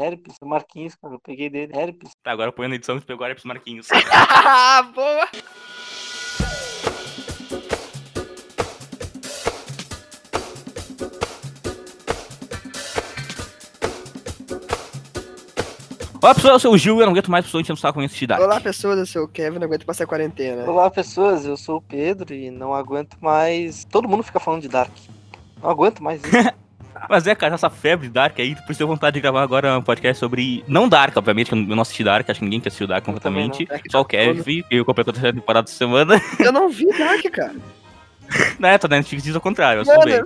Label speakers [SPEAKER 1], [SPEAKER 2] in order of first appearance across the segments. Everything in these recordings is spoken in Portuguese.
[SPEAKER 1] Herpes, o Marquinhos, cara, eu peguei dele. Herpes.
[SPEAKER 2] Tá, agora põe na edição que pegou Herpes Marquinhos.
[SPEAKER 3] Ah, boa!
[SPEAKER 2] Olá pessoal, eu sou o Gil e eu não aguento mais pessoas enchendo o saco com esse Dark.
[SPEAKER 3] Olá, pessoas, eu sou o Kevin, não aguento passar quarentena.
[SPEAKER 1] Olá, pessoas, eu sou o Pedro e não aguento mais. Todo mundo fica falando de Dark. Não aguento mais isso.
[SPEAKER 2] Mas é, cara, essa febre Dark aí, depois deu vontade de gravar agora um podcast sobre. Não Dark, obviamente, que eu não assisti Dark, acho que ninguém que assistiu Dark completamente.
[SPEAKER 3] Dark
[SPEAKER 2] Só o
[SPEAKER 3] tá
[SPEAKER 2] Kevin, que eu completou a terceira temporada de semana.
[SPEAKER 3] Eu não vi Dark, cara.
[SPEAKER 2] né, tá na Netflix diz ao contrário, eu sou bem.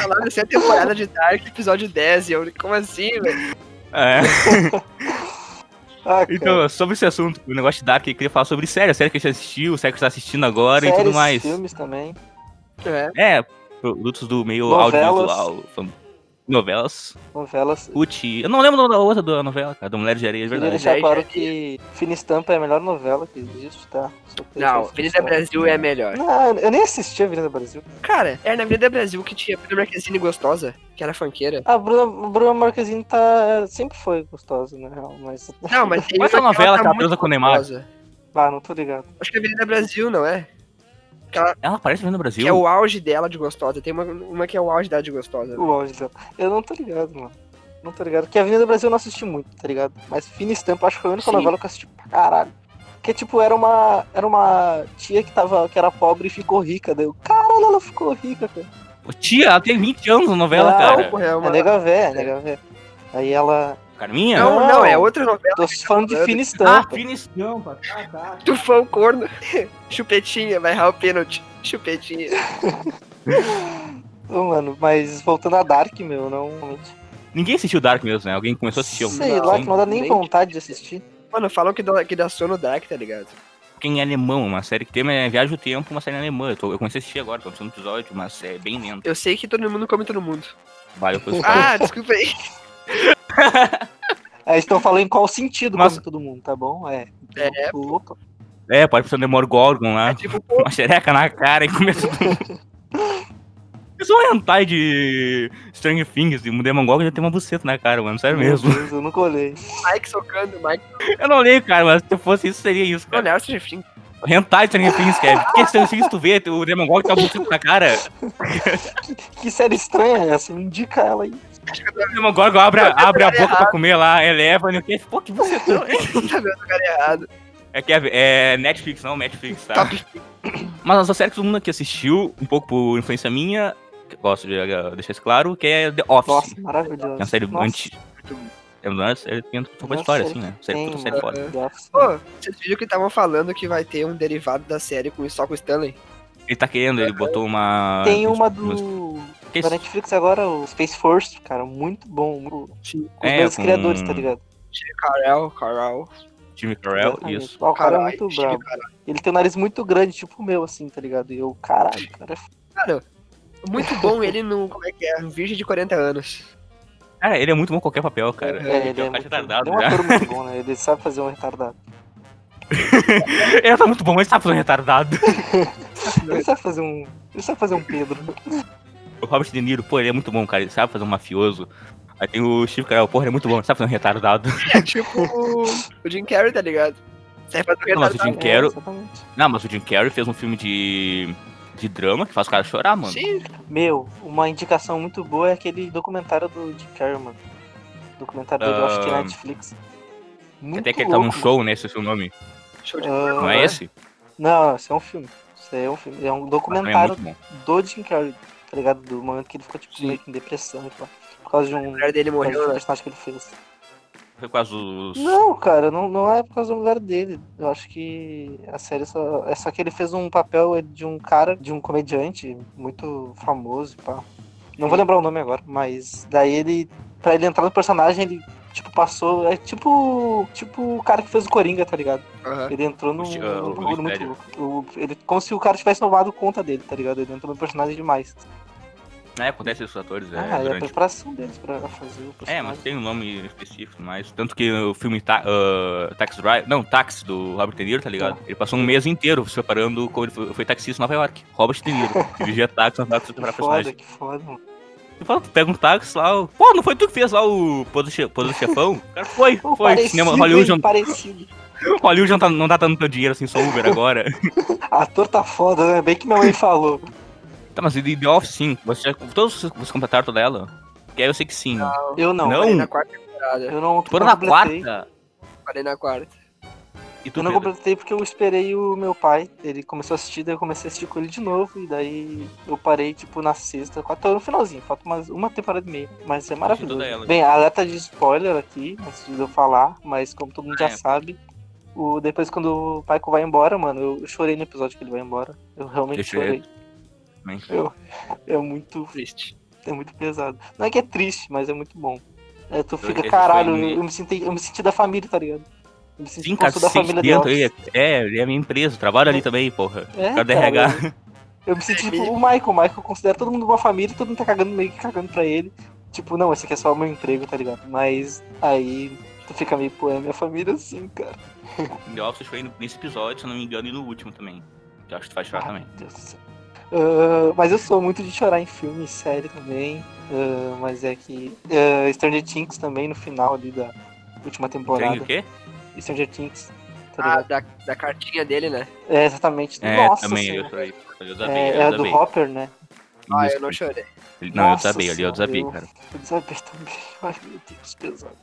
[SPEAKER 3] falaram dessa temporada de Dark, episódio 10, e eu, como assim, velho?
[SPEAKER 2] É.
[SPEAKER 1] Ah.
[SPEAKER 2] Então, sobre esse assunto, o negócio de Dark, eu queria falar sobre série, a série que a gente assistiu, série que você tá assistindo agora e tudo
[SPEAKER 1] Séries,
[SPEAKER 2] mais.
[SPEAKER 1] filmes também.
[SPEAKER 3] É.
[SPEAKER 2] É, produtos do meio
[SPEAKER 1] Novelas.
[SPEAKER 2] audiovisual. Novelas.
[SPEAKER 1] Novelas.
[SPEAKER 2] Putz, eu não lembro o nome da outra da novela, cara, da Mulher de Areia, é
[SPEAKER 1] Queria
[SPEAKER 2] verdade.
[SPEAKER 1] deixar
[SPEAKER 3] Verdade.
[SPEAKER 1] claro que Fina Estampa é a melhor novela que existe, tá? Deixar
[SPEAKER 3] Não, Avenida. Brasil é a melhor.
[SPEAKER 1] Não, eu nem assisti a Avenida Brasil.
[SPEAKER 3] Cara, era na Avenida Brasil que tinha a Bruna Marquezine gostosa, que era funkeira.
[SPEAKER 1] A Bruna, Bruna Marquezine tá, sempre foi gostosa, na real, mas...
[SPEAKER 3] Não, mas
[SPEAKER 2] é essa
[SPEAKER 3] uma
[SPEAKER 2] novela
[SPEAKER 3] ela
[SPEAKER 2] que ela
[SPEAKER 3] muito
[SPEAKER 2] transa com o Neymar?
[SPEAKER 1] Ah, não tô ligado.
[SPEAKER 3] Acho que é Avenida Brasil, não é?
[SPEAKER 2] Ela aparece vendo no Brasil.
[SPEAKER 3] Que é o auge dela de gostosa. Tem uma, uma que é o auge dela de gostosa.
[SPEAKER 1] O auge dela. Eu não tô ligado, mano. Não tô ligado. Porque a Avenida Brasil eu não assisti muito, tá ligado? Mas Fina Estampa acho que foi a única
[SPEAKER 3] Sim.
[SPEAKER 1] novela que eu assisti pra caralho. Que tipo, era uma. Era uma tia que tava. que era pobre e ficou rica. Daí eu, caralho, ela ficou rica, cara.
[SPEAKER 2] Ô, Tia, ela tem 20 anos na novela,
[SPEAKER 1] Não,
[SPEAKER 2] cara.
[SPEAKER 3] Porra, é uma...
[SPEAKER 1] É nega véia, é nega véia. Aí ela.
[SPEAKER 2] Carminha?
[SPEAKER 3] Não,
[SPEAKER 1] Não.
[SPEAKER 3] não, é outra novela.
[SPEAKER 1] Tô falando de. Fina
[SPEAKER 2] Ah, fina estampa. Tá, tá.
[SPEAKER 3] Tufão corno. Chupetinha, vai errar o pênalti. Chupetinha.
[SPEAKER 1] Ô, mano, mas voltando a Dark, meu, não.
[SPEAKER 2] Ninguém assistiu Dark mesmo, né? Alguém começou a assistir. algum-
[SPEAKER 1] Sei
[SPEAKER 3] Não,
[SPEAKER 1] lá, que não dá nem
[SPEAKER 3] nem-
[SPEAKER 1] vontade de assistir.
[SPEAKER 3] Mano, falam que dá, que dá sono Dark, tá ligado?
[SPEAKER 2] Quem é alemão, uma série que tem é Viagem do Tempo, uma série alemã. Eu, tô, eu comecei a assistir agora, tô no segundo episódio, mas é bem lento.
[SPEAKER 3] Eu sei que todo mundo come todo mundo.
[SPEAKER 2] Vale, eu
[SPEAKER 3] Ah, desculpa aí.
[SPEAKER 1] Aí estão falando em qual sentido
[SPEAKER 2] Mas-
[SPEAKER 1] como todo mundo, tá bom? É.
[SPEAKER 3] É.
[SPEAKER 1] Opa.
[SPEAKER 2] É, pode ser um Demogorgon lá.
[SPEAKER 3] É tipo,
[SPEAKER 2] Uma xereca na cara e começa tudo. Eu sou um hentai de Stranger Things e o Demogorgon já tem uma buceta na cara, mano. Sério mesmo.
[SPEAKER 1] Meu Deus, eu nunca olhei.
[SPEAKER 3] Mike socando, Mike.
[SPEAKER 2] Eu não leio, cara, mas se fosse isso, seria isso, cara.
[SPEAKER 3] não, Stranger Things.
[SPEAKER 2] Hentai de Stranger Things, Kevin. Por que Stranger Things tu vê o Demogorgon tem uma buceta na cara?
[SPEAKER 1] Que série estranha é essa? Indica ela aí.
[SPEAKER 2] O Demogorgon abre, abre a boca pra
[SPEAKER 3] errado.
[SPEAKER 2] comer lá, eleva e o que? Pô, que bucetão, hein?
[SPEAKER 3] Tá vendo o cara errado.
[SPEAKER 2] É, Kevin, é Netflix, não Netflix, tá? Mas a série que todo mundo aqui assistiu, um pouco por influência minha, que gosto de deixar isso claro, que é The Office.
[SPEAKER 1] Nossa,
[SPEAKER 2] que
[SPEAKER 1] maravilhoso.
[SPEAKER 2] é uma série
[SPEAKER 1] Nossa.
[SPEAKER 2] É uma série que tem uma história, assim, né?
[SPEAKER 1] que
[SPEAKER 2] Série,
[SPEAKER 1] tem,
[SPEAKER 2] série foda.
[SPEAKER 1] Office.
[SPEAKER 3] Pô, vocês viram que estavam falando que vai ter um derivado da série com só com o Stanley?
[SPEAKER 2] Ele tá querendo, ele botou uma...
[SPEAKER 1] Tem uma do.
[SPEAKER 2] Que
[SPEAKER 1] Da? Netflix agora, o Space Force, cara, muito bom. Com os
[SPEAKER 2] É,
[SPEAKER 1] mesmos
[SPEAKER 2] com-
[SPEAKER 1] criadores, tá ligado?
[SPEAKER 3] Carel, Carel.
[SPEAKER 2] Time Carell, isso.
[SPEAKER 1] Ah, o cara é
[SPEAKER 3] Caralho,
[SPEAKER 1] muito bravo. Ele tem um nariz muito grande, tipo o meu, assim, tá ligado? E eu, caralho, cara. é
[SPEAKER 3] Cara, muito bom ele no. Como é que é? Um virgem de 40 anos.
[SPEAKER 2] Cara, ele é muito bom em qualquer papel, cara.
[SPEAKER 1] É,
[SPEAKER 2] ele é um cara
[SPEAKER 1] muito,
[SPEAKER 2] retardado
[SPEAKER 1] ele é um ator muito bom, né? Ele sabe fazer um retardado.
[SPEAKER 2] ele tá muito bom, mas tá fazendo retardado.
[SPEAKER 1] Ele sabe fazer um. Ele sabe fazer um Pedro.
[SPEAKER 2] O Robert De Niro, pô, ele é muito bom, cara. Ele sabe fazer um mafioso. Aí tem o Steve Carell, porra, ele é muito bom, ele sabe fazer um retardado.
[SPEAKER 3] É tipo o, o Jim Carrey, tá ligado? Sai fazendo
[SPEAKER 2] Não, mas o. Jim Carrey-
[SPEAKER 1] É, exatamente.
[SPEAKER 2] Não, mas o Jim Carrey fez um filme de... de drama que faz o cara chorar, mano.
[SPEAKER 3] Sim,
[SPEAKER 1] Meu, uma indicação muito boa é aquele documentário do Jim Carrey, mano. Documentário dele, eu acho que é
[SPEAKER 2] Ah,
[SPEAKER 1] Netflix. Muito
[SPEAKER 2] Até que ele tá num show, né? Esse é o seu nome.
[SPEAKER 3] show de
[SPEAKER 1] Ah,
[SPEAKER 2] Não é esse?
[SPEAKER 1] Não, esse é um filme. Isso aí é um filme. É um
[SPEAKER 2] é
[SPEAKER 1] documentário
[SPEAKER 2] bom.
[SPEAKER 1] do Jim Carrey, tá ligado? Do momento que ele ficou, tipo,
[SPEAKER 3] Sim.
[SPEAKER 1] meio que em depressão e tal. Por causa de um,
[SPEAKER 3] A mulher dele
[SPEAKER 1] um
[SPEAKER 3] morreu, né?
[SPEAKER 1] personagem que ele fez.
[SPEAKER 2] Foi quase os...
[SPEAKER 1] Não, cara, não, não é por causa da mulher dele. Eu acho que a série só. É só que ele fez um papel de um cara, de um comediante muito famoso e pá. Não vou lembrar o nome agora, mas daí ele. Pra ele entrar no personagem, ele, tipo, passou. É tipo. Tipo o cara que fez o Coringa, tá ligado?
[SPEAKER 3] Aham.
[SPEAKER 1] Ele entrou num,
[SPEAKER 2] O Sti-
[SPEAKER 1] num
[SPEAKER 2] o
[SPEAKER 1] bagulho muito louco. O- ele, como se o cara tivesse tomado conta dele, tá ligado? Ele entrou no personagem demais.
[SPEAKER 2] É, acontece isso com os atores, é,
[SPEAKER 1] ah, é a
[SPEAKER 2] durante...
[SPEAKER 1] preparação deles pra fazer o
[SPEAKER 2] É,
[SPEAKER 1] personagem.
[SPEAKER 2] mas tem um nome específico, mas... Tanto que o filme ta uh, Taxi Drive... Não, Taxi, do Robert De Niro, tá ligado? Ele passou um mês inteiro se preparando como ele foi, foi taxista em Nova York. Robert De Niro. Dirigia táxi, andava pra
[SPEAKER 1] Que
[SPEAKER 2] preparar
[SPEAKER 1] foda,
[SPEAKER 2] personagem.
[SPEAKER 1] que foda, mano.
[SPEAKER 2] Tu fala, tu pega um táxi lá, o- pô, não foi tu que fez lá o Poder Che- do Chefão? O cara foi, foi.
[SPEAKER 1] parecido,
[SPEAKER 2] Cinema,
[SPEAKER 1] hein,
[SPEAKER 2] Hollywood, não,
[SPEAKER 1] parecido.
[SPEAKER 2] Hollywood não, tá, não dá tanto dinheiro assim, só Uber agora.
[SPEAKER 1] Ator tá foda, né? Bem que minha mãe falou.
[SPEAKER 2] tá, mas de The Office, sim. Você, já- todos vocês completaram toda ela? Que aí eu sei que sim.
[SPEAKER 1] Eu não.
[SPEAKER 2] Não?
[SPEAKER 3] Parei na quarta temporada.
[SPEAKER 1] Eu não.
[SPEAKER 2] Foram
[SPEAKER 1] não
[SPEAKER 2] na quarta.
[SPEAKER 3] Parei na quarta.
[SPEAKER 2] E tu,
[SPEAKER 1] Eu não
[SPEAKER 2] Pedro?
[SPEAKER 1] completei porque eu esperei o meu pai. Ele começou a assistir, daí eu comecei a assistir com ele de novo. E daí eu parei, tipo, na sexta. Tô no finalzinho, falta mais uma temporada e meia. Mas é maravilhoso.
[SPEAKER 2] ela.
[SPEAKER 1] Bem, alerta de spoiler aqui, antes de eu falar. Mas como todo mundo
[SPEAKER 2] É.
[SPEAKER 1] já sabe, o, depois quando o Paico vai embora, mano, eu chorei no episódio que ele vai embora. Eu realmente
[SPEAKER 2] Eu chorei.
[SPEAKER 1] Eu, é muito
[SPEAKER 3] Triste.
[SPEAKER 1] é muito pesado. Não é que é triste, mas é muito bom. É, tu fica,
[SPEAKER 2] esse
[SPEAKER 1] caralho, eu me senti, eu me senti da família, tá ligado? Eu me senti
[SPEAKER 2] Sim,
[SPEAKER 1] como
[SPEAKER 2] cara,
[SPEAKER 1] sou da
[SPEAKER 2] se sente
[SPEAKER 1] família
[SPEAKER 2] dentro aí.
[SPEAKER 1] Office.
[SPEAKER 2] É, ele é minha empresa, trabalho ali também, porra.
[SPEAKER 1] É,
[SPEAKER 2] Cara.
[SPEAKER 1] Eu, eu me senti tipo o Michael. O Michael considera todo mundo uma família, todo mundo tá cagando meio que cagando pra ele. Tipo, não, esse aqui é só o meu emprego, tá ligado? Mas aí tu fica meio, pô, é minha família assim, cara.
[SPEAKER 2] The Office foi nesse episódio, se eu não me engano, e no último também. Que eu acho que tu faz chorar também.
[SPEAKER 1] Meu Deus do céu. Ah, mas eu sou muito de chorar em filme e série também. Ah, mas é que. ah, Stranger Things também no final ali da última temporada.
[SPEAKER 2] Tem o quê?
[SPEAKER 1] Stranger Things. Tá
[SPEAKER 3] Ah, da, da cartinha dele, né?
[SPEAKER 1] É, exatamente.
[SPEAKER 2] É,
[SPEAKER 1] Nossa
[SPEAKER 2] também,
[SPEAKER 1] senhora.
[SPEAKER 2] eu chorei. Eu desabei,
[SPEAKER 1] É,
[SPEAKER 2] eu
[SPEAKER 1] é a do. Hopper, né?
[SPEAKER 3] Ah, eu não chorei.
[SPEAKER 2] Não, eu
[SPEAKER 1] Nossa
[SPEAKER 2] desabei ali, eu desabei,
[SPEAKER 1] eu-
[SPEAKER 2] cara.
[SPEAKER 1] Eu desabei também. Ai, meu Deus, pesado.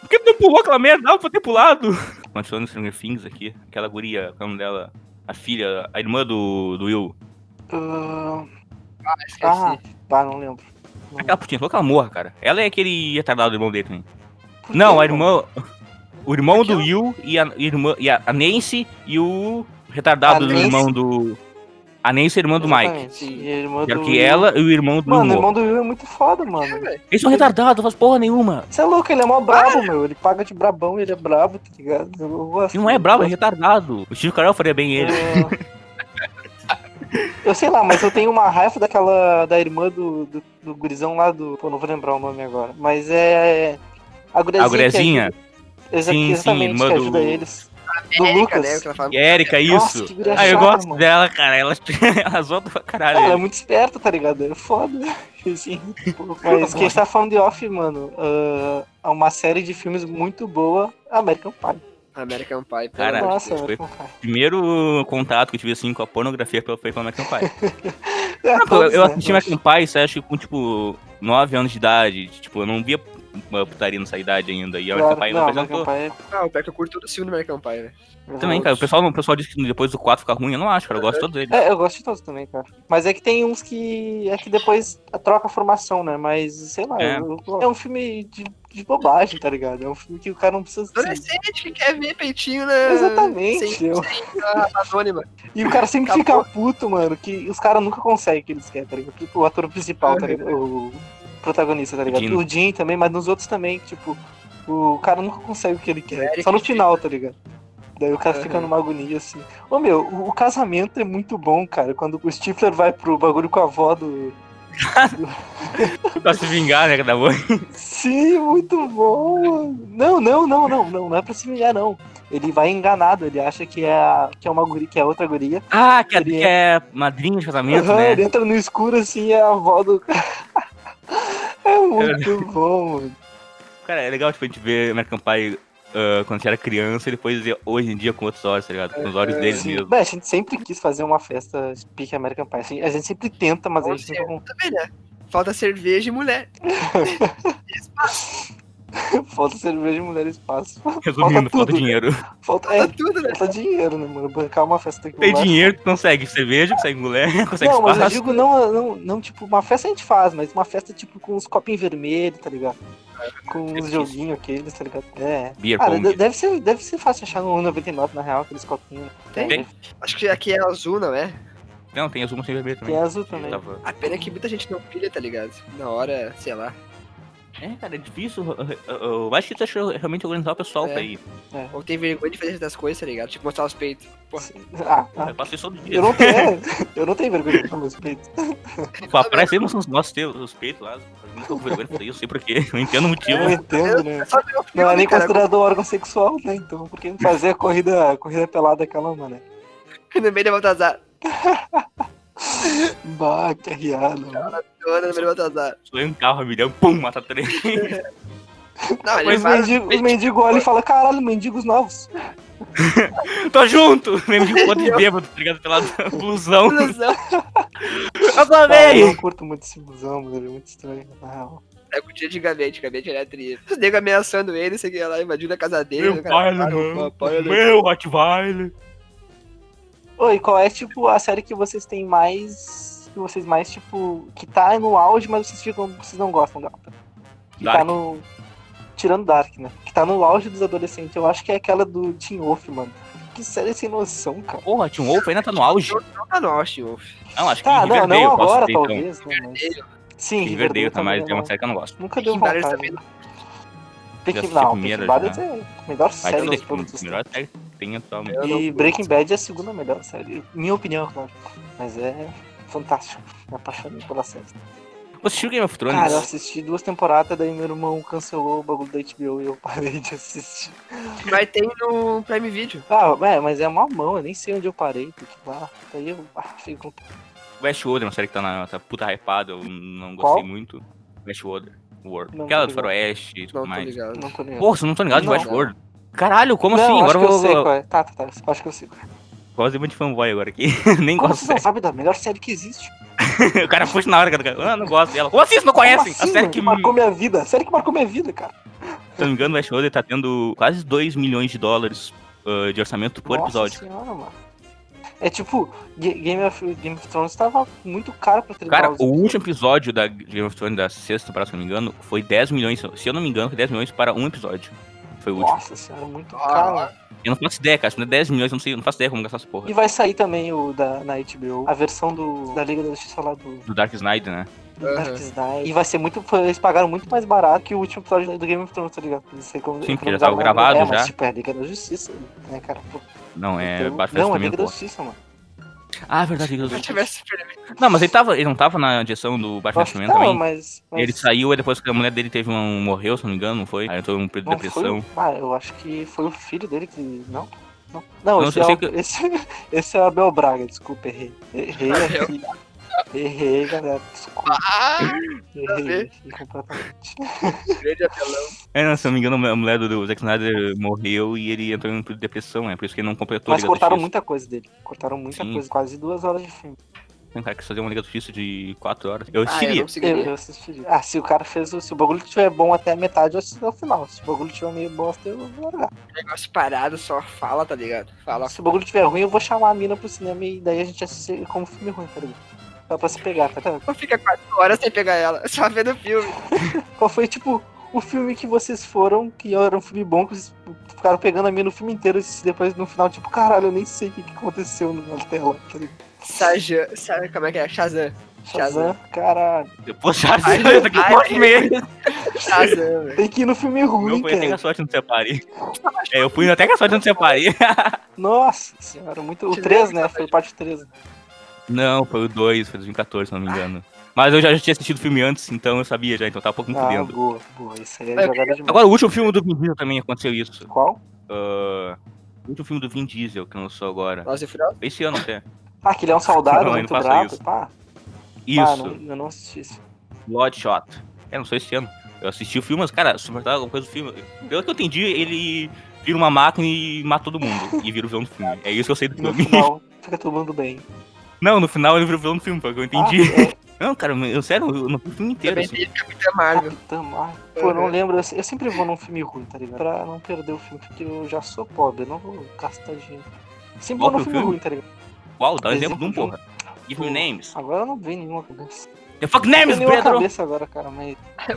[SPEAKER 2] Por que tu pulou aquela merda? Dava pra ter pulado. Continuando Stranger Things aqui, aquela guria, qual é o nome dela? A filha, a irmã do, do Will.
[SPEAKER 1] Ah,
[SPEAKER 3] Ah, esqueci.
[SPEAKER 1] ah, tá, não lembro. Não
[SPEAKER 2] Aquela putinha, falou que ela morra, cara. Ela é aquele retardado do irmão dele também.
[SPEAKER 1] Por
[SPEAKER 2] Não, a irmã. O irmão do Will e a irmã. E a, Nancy e o retardado do irmão do. A Nancy é irmã do Mike.
[SPEAKER 1] E a irmã
[SPEAKER 2] Quero
[SPEAKER 1] do
[SPEAKER 2] que
[SPEAKER 1] Will-
[SPEAKER 2] ela e o irmão do
[SPEAKER 1] Mano, o
[SPEAKER 2] Will
[SPEAKER 1] irmão do Will é muito foda, mano.
[SPEAKER 3] É.
[SPEAKER 2] Eles são retardados, não faz porra nenhuma.
[SPEAKER 1] Você é louco, ele é mó brabo, meu. Ele paga de brabão, ele é brabo, tá ligado? Eu gosto.
[SPEAKER 2] Ele não é brabo, é retardado. O Steve Carell faria bem ele.
[SPEAKER 1] É. Eu sei lá, mas eu tenho uma raiva daquela. da irmã do, do, do gurizão lá do. Pô, não vou lembrar o nome agora. Mas é. A guriazinha.
[SPEAKER 2] A guriazinha?
[SPEAKER 1] que
[SPEAKER 2] Sim, sim,
[SPEAKER 1] exatamente,
[SPEAKER 2] irmã
[SPEAKER 1] que
[SPEAKER 2] do-
[SPEAKER 1] ajuda eles. Do
[SPEAKER 3] Érica,
[SPEAKER 1] Lucas.
[SPEAKER 3] né? o que ela fala.
[SPEAKER 2] E a Erika,
[SPEAKER 1] Nossa,
[SPEAKER 2] isso.
[SPEAKER 1] que guria
[SPEAKER 2] Ah, eu
[SPEAKER 1] chata,
[SPEAKER 2] gosto
[SPEAKER 1] mano.
[SPEAKER 2] dela, cara. Ela, ela solta pra caralho.
[SPEAKER 1] Ela é muito esperta, tá ligado? É foda. Assim, mas quem está falando de off, mano, é uma série de filmes muito boa, American Pie.
[SPEAKER 3] American Pie,
[SPEAKER 2] Cara,
[SPEAKER 1] Nossa,
[SPEAKER 2] foi-
[SPEAKER 1] American Pie.
[SPEAKER 2] primeiro contato que eu tive assim com a pornografia foi com American Pie.
[SPEAKER 1] É, todos,
[SPEAKER 2] eu
[SPEAKER 1] né,
[SPEAKER 2] assisti American Pie, você acha que com tipo 9 anos de idade. Tipo, eu não via putaria nessa idade ainda. E a American Pie
[SPEAKER 1] não,
[SPEAKER 2] não
[SPEAKER 1] American
[SPEAKER 2] apresentou.
[SPEAKER 1] Pie é-
[SPEAKER 3] Ah, o pior que eu curto todo o filme do American Pie, né?
[SPEAKER 2] Também, cara. O pessoal, o pessoal diz que depois do 4 fica ruim. Eu não acho, cara. Eu gosto de todos eles.
[SPEAKER 1] É, eu gosto de todos também, cara. Mas é que tem uns que. É que depois troca a formação, né? Mas, sei lá,
[SPEAKER 2] É.
[SPEAKER 1] eu- eu- é um filme de, de bobagem, tá ligado? É um filme que o cara não precisa. Assim,
[SPEAKER 3] Adolescente que quer ver peitinho, né?
[SPEAKER 1] Exatamente.
[SPEAKER 3] Sem,
[SPEAKER 1] eu-
[SPEAKER 3] sem a anônima.
[SPEAKER 1] E o cara sempre
[SPEAKER 3] Acabou.
[SPEAKER 1] fica puto, mano, que os caras nunca conseguem o que eles querem, tá ligado? Tipo, o ator principal, tá ligado? O protagonista, tá ligado?
[SPEAKER 2] Dino.
[SPEAKER 1] O Jim também, mas nos outros também, tipo, o cara nunca consegue o que ele quer.
[SPEAKER 3] Eric
[SPEAKER 1] Só no
[SPEAKER 3] Jim.
[SPEAKER 1] final, tá ligado? Daí o cara
[SPEAKER 3] Aham.
[SPEAKER 1] fica numa agonia assim. Ô meu, o, o casamento é muito bom, cara. Quando o Stifler vai pro bagulho com a avó do.
[SPEAKER 2] Pra se vingar, né, da mãe.
[SPEAKER 1] Sim, muito bom, mano. Não, não, não, não, não, não é pra se vingar, não. Ele vai enganado, ele acha que é, a- que é uma guria, que é outra guria.
[SPEAKER 2] Ah, que é,
[SPEAKER 1] Ele
[SPEAKER 2] que é madrinha de casamento,
[SPEAKER 1] Aham,
[SPEAKER 2] né?
[SPEAKER 1] Ele entra no escuro assim e é a avó do. É muito bom, mano.
[SPEAKER 2] Cara, é legal, tipo, a gente ver American Pie ah, quando a gente era criança e depois ver hoje em dia com outros olhos, tá ligado? Com os olhos deles
[SPEAKER 1] Sim.
[SPEAKER 2] mesmo.
[SPEAKER 1] Bem, a gente sempre quis fazer uma festa pique American Pie. assim, A gente sempre tenta, mas a gente nunca
[SPEAKER 3] também, né? Falta cerveja e mulher.
[SPEAKER 1] falta cerveja e mulher e espaço.
[SPEAKER 2] Resumindo, falta
[SPEAKER 1] tudo,
[SPEAKER 2] dinheiro.
[SPEAKER 1] Falta, é,
[SPEAKER 3] Falta tudo, né?
[SPEAKER 1] falta dinheiro, né, mano? Bancar uma festa tem que
[SPEAKER 2] Tem
[SPEAKER 1] rolar.
[SPEAKER 2] dinheiro, tu consegue cerveja, consegue mulher, consegue
[SPEAKER 1] Não, mas eu
[SPEAKER 2] espaço.
[SPEAKER 1] digo não, não, não, tipo, uma festa a gente faz, mas uma festa, tipo, com uns copinhos vermelhos, tá ligado? Com
[SPEAKER 2] difícil.
[SPEAKER 1] joguinhos aqueles, tá ligado? É.
[SPEAKER 2] Beer
[SPEAKER 1] Cara,
[SPEAKER 2] pong.
[SPEAKER 1] de- deve ser, deve ser fácil achar no 99, na real, aqueles copinhos.
[SPEAKER 3] Tem. Acho que aqui é azul, não é?
[SPEAKER 2] Não, tem azul, mas tem vermelho também.
[SPEAKER 1] Tem azul também.
[SPEAKER 3] A pena é que muita gente não pilha, tá ligado? Na hora, sei lá.
[SPEAKER 2] É, cara, é difícil. Eu, acho que tu acha realmente organizar o pessoal
[SPEAKER 3] É.
[SPEAKER 2] pra ir.
[SPEAKER 3] Ou tem vergonha de fazer essas coisas, tá ligado? Tipo, mostrar os peitos. Porra.
[SPEAKER 1] Ah, ah,
[SPEAKER 2] Eu isso todo dia.
[SPEAKER 1] eu não tenho, é, eu não tenho vergonha de botar meus peitos.
[SPEAKER 2] Pô, aparece aí nos nossos os peitos lá. Eu nunca vou vergonha disso aí, eu sei porquê. Eu entendo o motivo.
[SPEAKER 1] Eu entendo, né?
[SPEAKER 3] É
[SPEAKER 1] Não é nem
[SPEAKER 3] cara.
[SPEAKER 1] considerado órgão sexual, né? Então, por que não fazer a corrida, a corrida pelada aquela, mano?
[SPEAKER 3] No meio da Baltazar.
[SPEAKER 1] Bah, que arriada, mano.
[SPEAKER 3] Dona do Maria Baltazar.
[SPEAKER 2] Sou um carro, milhão, pum, mata três.
[SPEAKER 3] Não, ele
[SPEAKER 1] Mas o
[SPEAKER 3] fala-
[SPEAKER 1] mendigo, o mendigo olha e fala, caralho, mendigos novos.
[SPEAKER 2] Tô junto! Mesmo de foto de bêbado, tá ligado? Pela blusão.
[SPEAKER 3] Ilusão.
[SPEAKER 2] Eu
[SPEAKER 1] Cara, eu
[SPEAKER 2] também!
[SPEAKER 1] não curto muito esse busão, mano. Ele é muito estranho, na real.
[SPEAKER 3] É com o dia antigamente, antigamente era tri. Os negros ameaçando ele, você ia lá invadindo a casa dele.
[SPEAKER 2] Meu
[SPEAKER 3] cara,
[SPEAKER 2] pai,
[SPEAKER 3] "Ah, olha
[SPEAKER 2] Meu Rottweiler.
[SPEAKER 1] Oi, qual é, tipo, a série que vocês têm mais. Que vocês mais, tipo. Que tá no auge, mas vocês ficam. Vocês não gostam dela. Que tá
[SPEAKER 2] Dark.
[SPEAKER 1] no. Tirando Dark, né? Que tá no auge dos adolescentes. Eu acho que é aquela do Teen Wolf, mano. Que série sem noção, cara.
[SPEAKER 2] Porra, Tim Wolf ainda tá no auge.
[SPEAKER 3] Não tá no Austin Wolf.
[SPEAKER 2] Não, acho que
[SPEAKER 1] Tá, não,
[SPEAKER 2] Riverdale
[SPEAKER 1] não
[SPEAKER 2] eu posso
[SPEAKER 1] agora,
[SPEAKER 2] ter, então.
[SPEAKER 1] talvez, né? Mas... Sim,
[SPEAKER 2] Riverdale tá mais, é
[SPEAKER 1] não.
[SPEAKER 2] uma série que eu não gosto.
[SPEAKER 1] Nunca deu vontade.
[SPEAKER 3] também
[SPEAKER 1] não,
[SPEAKER 2] a
[SPEAKER 1] Peaky Blinders
[SPEAKER 2] já.
[SPEAKER 1] é a melhor série
[SPEAKER 2] tudo
[SPEAKER 1] dos
[SPEAKER 2] é
[SPEAKER 1] produtos.
[SPEAKER 2] a melhor série que tem atualmente.
[SPEAKER 3] Não
[SPEAKER 1] E. Breaking Bad é a segunda melhor série. Minha opinião, claro. Mas é fantástico. Me apaixonei pela série.
[SPEAKER 2] Você assistiu Game of Thrones?
[SPEAKER 1] Cara, eu assisti duas temporadas, daí meu irmão cancelou o bagulho da HBO e eu parei de assistir.
[SPEAKER 3] Mas tem no Prime Video.
[SPEAKER 1] Ah, é, mas é uma mão, eu nem sei onde eu parei, porque lá. Daí eu ah, fico.
[SPEAKER 2] Westworld é uma série que tá, na, tá puta hypada, eu não gostei
[SPEAKER 1] Qual?
[SPEAKER 2] muito. Westworld. World.
[SPEAKER 1] Não
[SPEAKER 2] Aquela
[SPEAKER 1] tô
[SPEAKER 2] do. Faroeste e
[SPEAKER 3] Não
[SPEAKER 2] tudo
[SPEAKER 3] tô
[SPEAKER 2] mais.
[SPEAKER 3] ligado.
[SPEAKER 1] Não tô ligado.
[SPEAKER 2] Porra, você não tá ligado de
[SPEAKER 1] Não.
[SPEAKER 2] Westworld? Caralho, como
[SPEAKER 1] não,
[SPEAKER 2] assim?
[SPEAKER 1] acho
[SPEAKER 2] Agora
[SPEAKER 1] que
[SPEAKER 2] eu
[SPEAKER 1] eu
[SPEAKER 2] vou.
[SPEAKER 1] sei
[SPEAKER 2] vou
[SPEAKER 1] qual é. Tá, tá, tá. Acho que eu sei qual é.
[SPEAKER 2] de fanboy agora aqui. Nem
[SPEAKER 1] Como
[SPEAKER 2] gosto
[SPEAKER 1] você não sabe da melhor série que existe?
[SPEAKER 2] O cara puxa na hora, cara. Ah, não gosto dela. Como assim? Vocês não conhecem?
[SPEAKER 1] Assim,
[SPEAKER 2] a série
[SPEAKER 1] mano?
[SPEAKER 2] que,
[SPEAKER 1] marcou minha vida. A série que marcou minha vida, cara.
[SPEAKER 2] se não me engano, o Westworld tá tendo quase 2 milhões de dólares ah, de orçamento por
[SPEAKER 1] Nossa
[SPEAKER 2] episódio.
[SPEAKER 1] Senhora, mano. É tipo, Ga- Game of, Game of Thrones tava muito caro pra 30
[SPEAKER 2] Cara, o último episódio da Game of Thrones, da sexta temporada, se não me engano, foi 10 milhões. Se eu não me engano, foi 10 milhões para um episódio. Foi o último.
[SPEAKER 1] Nossa senhora, muito
[SPEAKER 3] Ah,
[SPEAKER 1] caro.
[SPEAKER 2] Eu não faço ideia, cara. Se não é 10 milhões, eu não, sei, eu não faço ideia como gastar essa porra.
[SPEAKER 1] E vai sair também o da, na HBO, a versão do, da Liga da Justiça lá do,
[SPEAKER 2] Do Dark Snyder, né?
[SPEAKER 1] do
[SPEAKER 3] Aham.
[SPEAKER 1] Dark Snyder. E vai ser muito. Eles pagaram muito mais barato que o último episódio do Game of Thrones, tá ligado? Não sei como.
[SPEAKER 2] Sim, porque já tava gravado
[SPEAKER 1] é, mas,
[SPEAKER 2] já.
[SPEAKER 1] tipo, é a Liga da Justiça, né, cara? Pô,
[SPEAKER 2] Não, é
[SPEAKER 1] então-
[SPEAKER 2] baixo
[SPEAKER 1] Não, é Liga da. Justiça, mano.
[SPEAKER 2] Ah, verdade. Liga da
[SPEAKER 3] Se
[SPEAKER 2] Justiça. Não, mas ele tava, ele não tava na direção do Batman
[SPEAKER 1] acho que
[SPEAKER 2] Superman
[SPEAKER 1] tava,
[SPEAKER 2] também.
[SPEAKER 1] mas, mas.
[SPEAKER 2] Ele saiu e depois que a mulher dele teve um. morreu, se não me engano, não foi? Aí entrou em um período de
[SPEAKER 1] foi
[SPEAKER 2] depressão.
[SPEAKER 1] o- Ah, eu acho que foi o filho dele que. Não? Não, não,
[SPEAKER 2] Não,
[SPEAKER 1] esse,
[SPEAKER 2] eu
[SPEAKER 1] é o,
[SPEAKER 2] que-
[SPEAKER 1] esse, esse é o Abel Braga, desculpa, errei. Errei aqui. Errei, galera. Desculpa.
[SPEAKER 3] Ah,
[SPEAKER 1] Errei,
[SPEAKER 3] ver.
[SPEAKER 1] errei completamente.
[SPEAKER 3] grande apelão.
[SPEAKER 2] É, não, se não me engano, a mulher do, do Zack Snyder morreu e ele entrou em um período de depressão, é por isso que ele não completou
[SPEAKER 1] Mas cortaram muita coisa dele. Cortaram muita
[SPEAKER 2] Sim.
[SPEAKER 1] coisa, quase duas horas de filme.
[SPEAKER 2] Tem cara que fazer uma Liga da Justiça de 4 horas. Eu
[SPEAKER 3] Ah, eu
[SPEAKER 2] assistiria.
[SPEAKER 3] não
[SPEAKER 1] Eu, eu assistiria. Ah, se o cara fez. o- Se o bagulho tiver bom até a metade, eu assisto até o final. Se o bagulho tiver meio bosta, eu vou largar.
[SPEAKER 3] Negócio parado, só fala, tá ligado? Fala.
[SPEAKER 1] Se o bagulho tiver ruim, eu vou chamar a mina pro cinema e daí a gente assiste como filme ruim, tá ligado? Só pra se pegar, tá?
[SPEAKER 3] Não fica quatro horas sem pegar ela, só vendo o filme.
[SPEAKER 1] Qual foi, tipo, o filme que vocês foram, que era um filme bom, que vocês ficaram pegando a mina no filme inteiro e depois no final, tipo, caralho, eu nem sei o que, que aconteceu na tela, tá?
[SPEAKER 3] Shazam, sabe como é que é? Shazam.
[SPEAKER 1] Shazam, caralho.
[SPEAKER 2] Depois já
[SPEAKER 3] Ai,
[SPEAKER 2] eu tô aqui
[SPEAKER 3] ai,
[SPEAKER 2] quatro meses.
[SPEAKER 3] Shazam, velho.
[SPEAKER 1] Tem que ir no filme
[SPEAKER 2] Eu
[SPEAKER 1] ruim,
[SPEAKER 2] fui até que a
[SPEAKER 1] cara.
[SPEAKER 2] sorte não separe. É, eu fui até que a sorte não separe.
[SPEAKER 1] Nossa senhora, muito. O
[SPEAKER 3] Deixa eu
[SPEAKER 1] 3,
[SPEAKER 3] ver
[SPEAKER 1] né? Foi parte 3.
[SPEAKER 2] Não, foi o 2, foi 2014, se não me engano. Mas eu já, já tinha assistido o filme antes, então eu sabia já, então eu tava um pouco me
[SPEAKER 1] Ah,
[SPEAKER 2] fudendo.
[SPEAKER 1] boa, boa. Isso aí é
[SPEAKER 3] Eu
[SPEAKER 1] jogada demais.
[SPEAKER 2] Agora, o último filme do Vin Diesel também aconteceu isso.
[SPEAKER 1] Qual?
[SPEAKER 2] Ah, o último filme do Vin Diesel que lançou agora.
[SPEAKER 3] Nossa, e Furioso?
[SPEAKER 2] Esse ano até.
[SPEAKER 1] Ah, que ele é um soldado
[SPEAKER 2] Não,
[SPEAKER 1] muito bravo.
[SPEAKER 2] isso.
[SPEAKER 1] Pá. Ah,
[SPEAKER 2] Isso,
[SPEAKER 1] não, eu não assisti isso.
[SPEAKER 2] Bloodshot. É, não sei esse ano. Eu assisti o filme, mas, cara, suportar alguma coisa do filme. Pelo que eu entendi, ele vira uma máquina e mata todo mundo. e vira o vilão do filme. É isso que eu sei do
[SPEAKER 1] E no
[SPEAKER 2] filme.
[SPEAKER 1] final, fica todo mundo bem.
[SPEAKER 2] Não, no final ele vira o vilão do filme, o que eu entendi.
[SPEAKER 1] Ah, é.
[SPEAKER 2] Não, cara, eu sério, eu não vi o filme inteiro, assim.
[SPEAKER 3] Capitã Marvel.
[SPEAKER 1] Capitã Marvel. Pô, eu não
[SPEAKER 3] Uhum.
[SPEAKER 1] lembro. Eu, eu sempre vou num filme ruim, tá ligado? Pra não perder o filme, porque eu já sou pobre, eu não vou gastar dinheiro. Sempre
[SPEAKER 2] Qual
[SPEAKER 1] vou num
[SPEAKER 2] é
[SPEAKER 1] filme
[SPEAKER 2] filme?
[SPEAKER 1] ruim, tá ligado?
[SPEAKER 2] Qual? Dá um
[SPEAKER 1] Exemplo
[SPEAKER 2] exemplo de um, porra. Give me names.
[SPEAKER 1] Agora eu não vi nenhuma cabeça.
[SPEAKER 2] The fuck names, Pedro!
[SPEAKER 1] cabeça agora, cara, mas.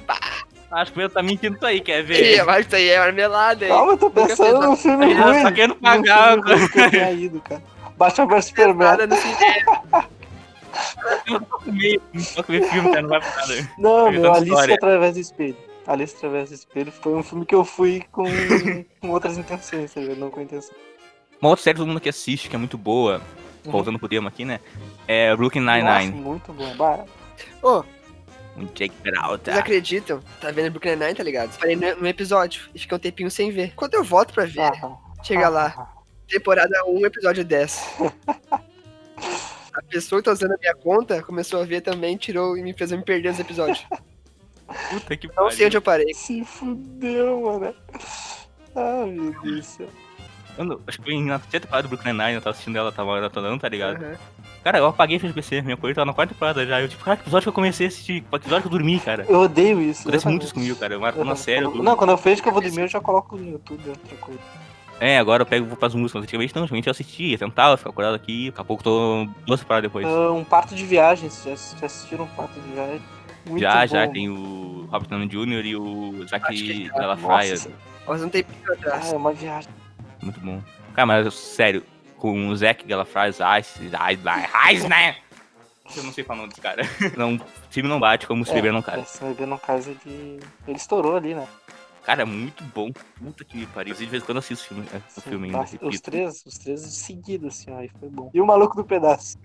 [SPEAKER 2] Acho que o Pedro tá mentindo isso aí, quer
[SPEAKER 3] Ih,
[SPEAKER 2] ver?
[SPEAKER 3] mas isso aí é marmelada, hein?
[SPEAKER 1] Calma, eu tô pensando num filme
[SPEAKER 2] Ele já
[SPEAKER 1] ruim.
[SPEAKER 2] tá querendo pagar,
[SPEAKER 1] eu tenha ido, cara. Batman vs Superman.
[SPEAKER 3] Nada no cinema.
[SPEAKER 2] Eu tô com medo, não tô com ver filme, cara, não vai pra nada.
[SPEAKER 1] Não, meu, Alice
[SPEAKER 2] história.
[SPEAKER 1] através do espelho. Alice através do espelho foi um filme que eu fui com, com outras intenções, tá ligado? Não com intenção.
[SPEAKER 2] Uma outra série que todo mundo que assiste, que é muito boa,
[SPEAKER 1] Uhum.
[SPEAKER 2] voltando pro tema aqui, né? É Brooklyn Nine-Nine.
[SPEAKER 1] muito bom. Bah,
[SPEAKER 3] Ô,
[SPEAKER 2] Um Jake Peralta.
[SPEAKER 3] vocês acreditam? Tá vendo Brooklyn Nine, tá ligado? Parei no, no episódio e fiquei um tempinho sem ver. Quando eu volto pra ver,
[SPEAKER 1] ah,
[SPEAKER 3] chega
[SPEAKER 1] ah,
[SPEAKER 3] lá,
[SPEAKER 1] ah.
[SPEAKER 3] Temporada 1, episódio 10. A pessoa que tá usando a minha conta começou a ver também, tirou e me fez eu me perder nos episódios.
[SPEAKER 2] Puta que
[SPEAKER 3] Não sei onde eu parei.
[SPEAKER 1] Se fudeu, mano. Ah, meu Deus do céu.
[SPEAKER 2] Não- acho que foi na terceira temporada do Brooklyn Nine, eu tava assistindo ela, tava maratonando, tá ligado?
[SPEAKER 3] Aham.
[SPEAKER 2] Cara, eu apaguei e fiz PC, minha coisa tava na quarta temporada já. Eu, tipo, cara, que episódio que eu comecei a assistir? Que episódio que eu dormi, cara?
[SPEAKER 1] Eu odeio isso.
[SPEAKER 2] Acontece muito isso comigo, cara. Eu marco na série.
[SPEAKER 1] não, quando eu vejo que eu vou dormir, eu já coloco no YouTube outra coisa.
[SPEAKER 2] É, agora eu pego e vou pras músicas. Antigamente não, antigamente eu assistia, tentava ficar acordado aqui, daqui a pouco tô duas temporadas depois.
[SPEAKER 1] Ah, um parto de viagem, vocês já, já assistiram um parto de viagem? Muito
[SPEAKER 2] já,
[SPEAKER 1] bom.
[SPEAKER 2] já, tem o Robert Downey Jr. e o
[SPEAKER 3] Acho
[SPEAKER 2] Zac
[SPEAKER 3] que já.
[SPEAKER 2] Della
[SPEAKER 1] Nossa,
[SPEAKER 2] Frya.
[SPEAKER 3] Faz um tempinho
[SPEAKER 1] ah,
[SPEAKER 3] atrás.
[SPEAKER 1] é uma viagem.
[SPEAKER 2] Muito bom. Cara, mas sério, com o Zac Gallifrey, Ice, Ice, Ice, né? Eu não sei falar o nome desse cara. Não, o time não bate como se beber não.
[SPEAKER 1] É, se beber não casa, ele... ele estourou ali, né?
[SPEAKER 2] Cara, é muito bom. Puta que me pariu. De vez em quando eu assisto filme, é, o filme ainda,
[SPEAKER 1] Nossa, os três, os três seguidos, assim, aí foi bom. E o maluco do pedaço.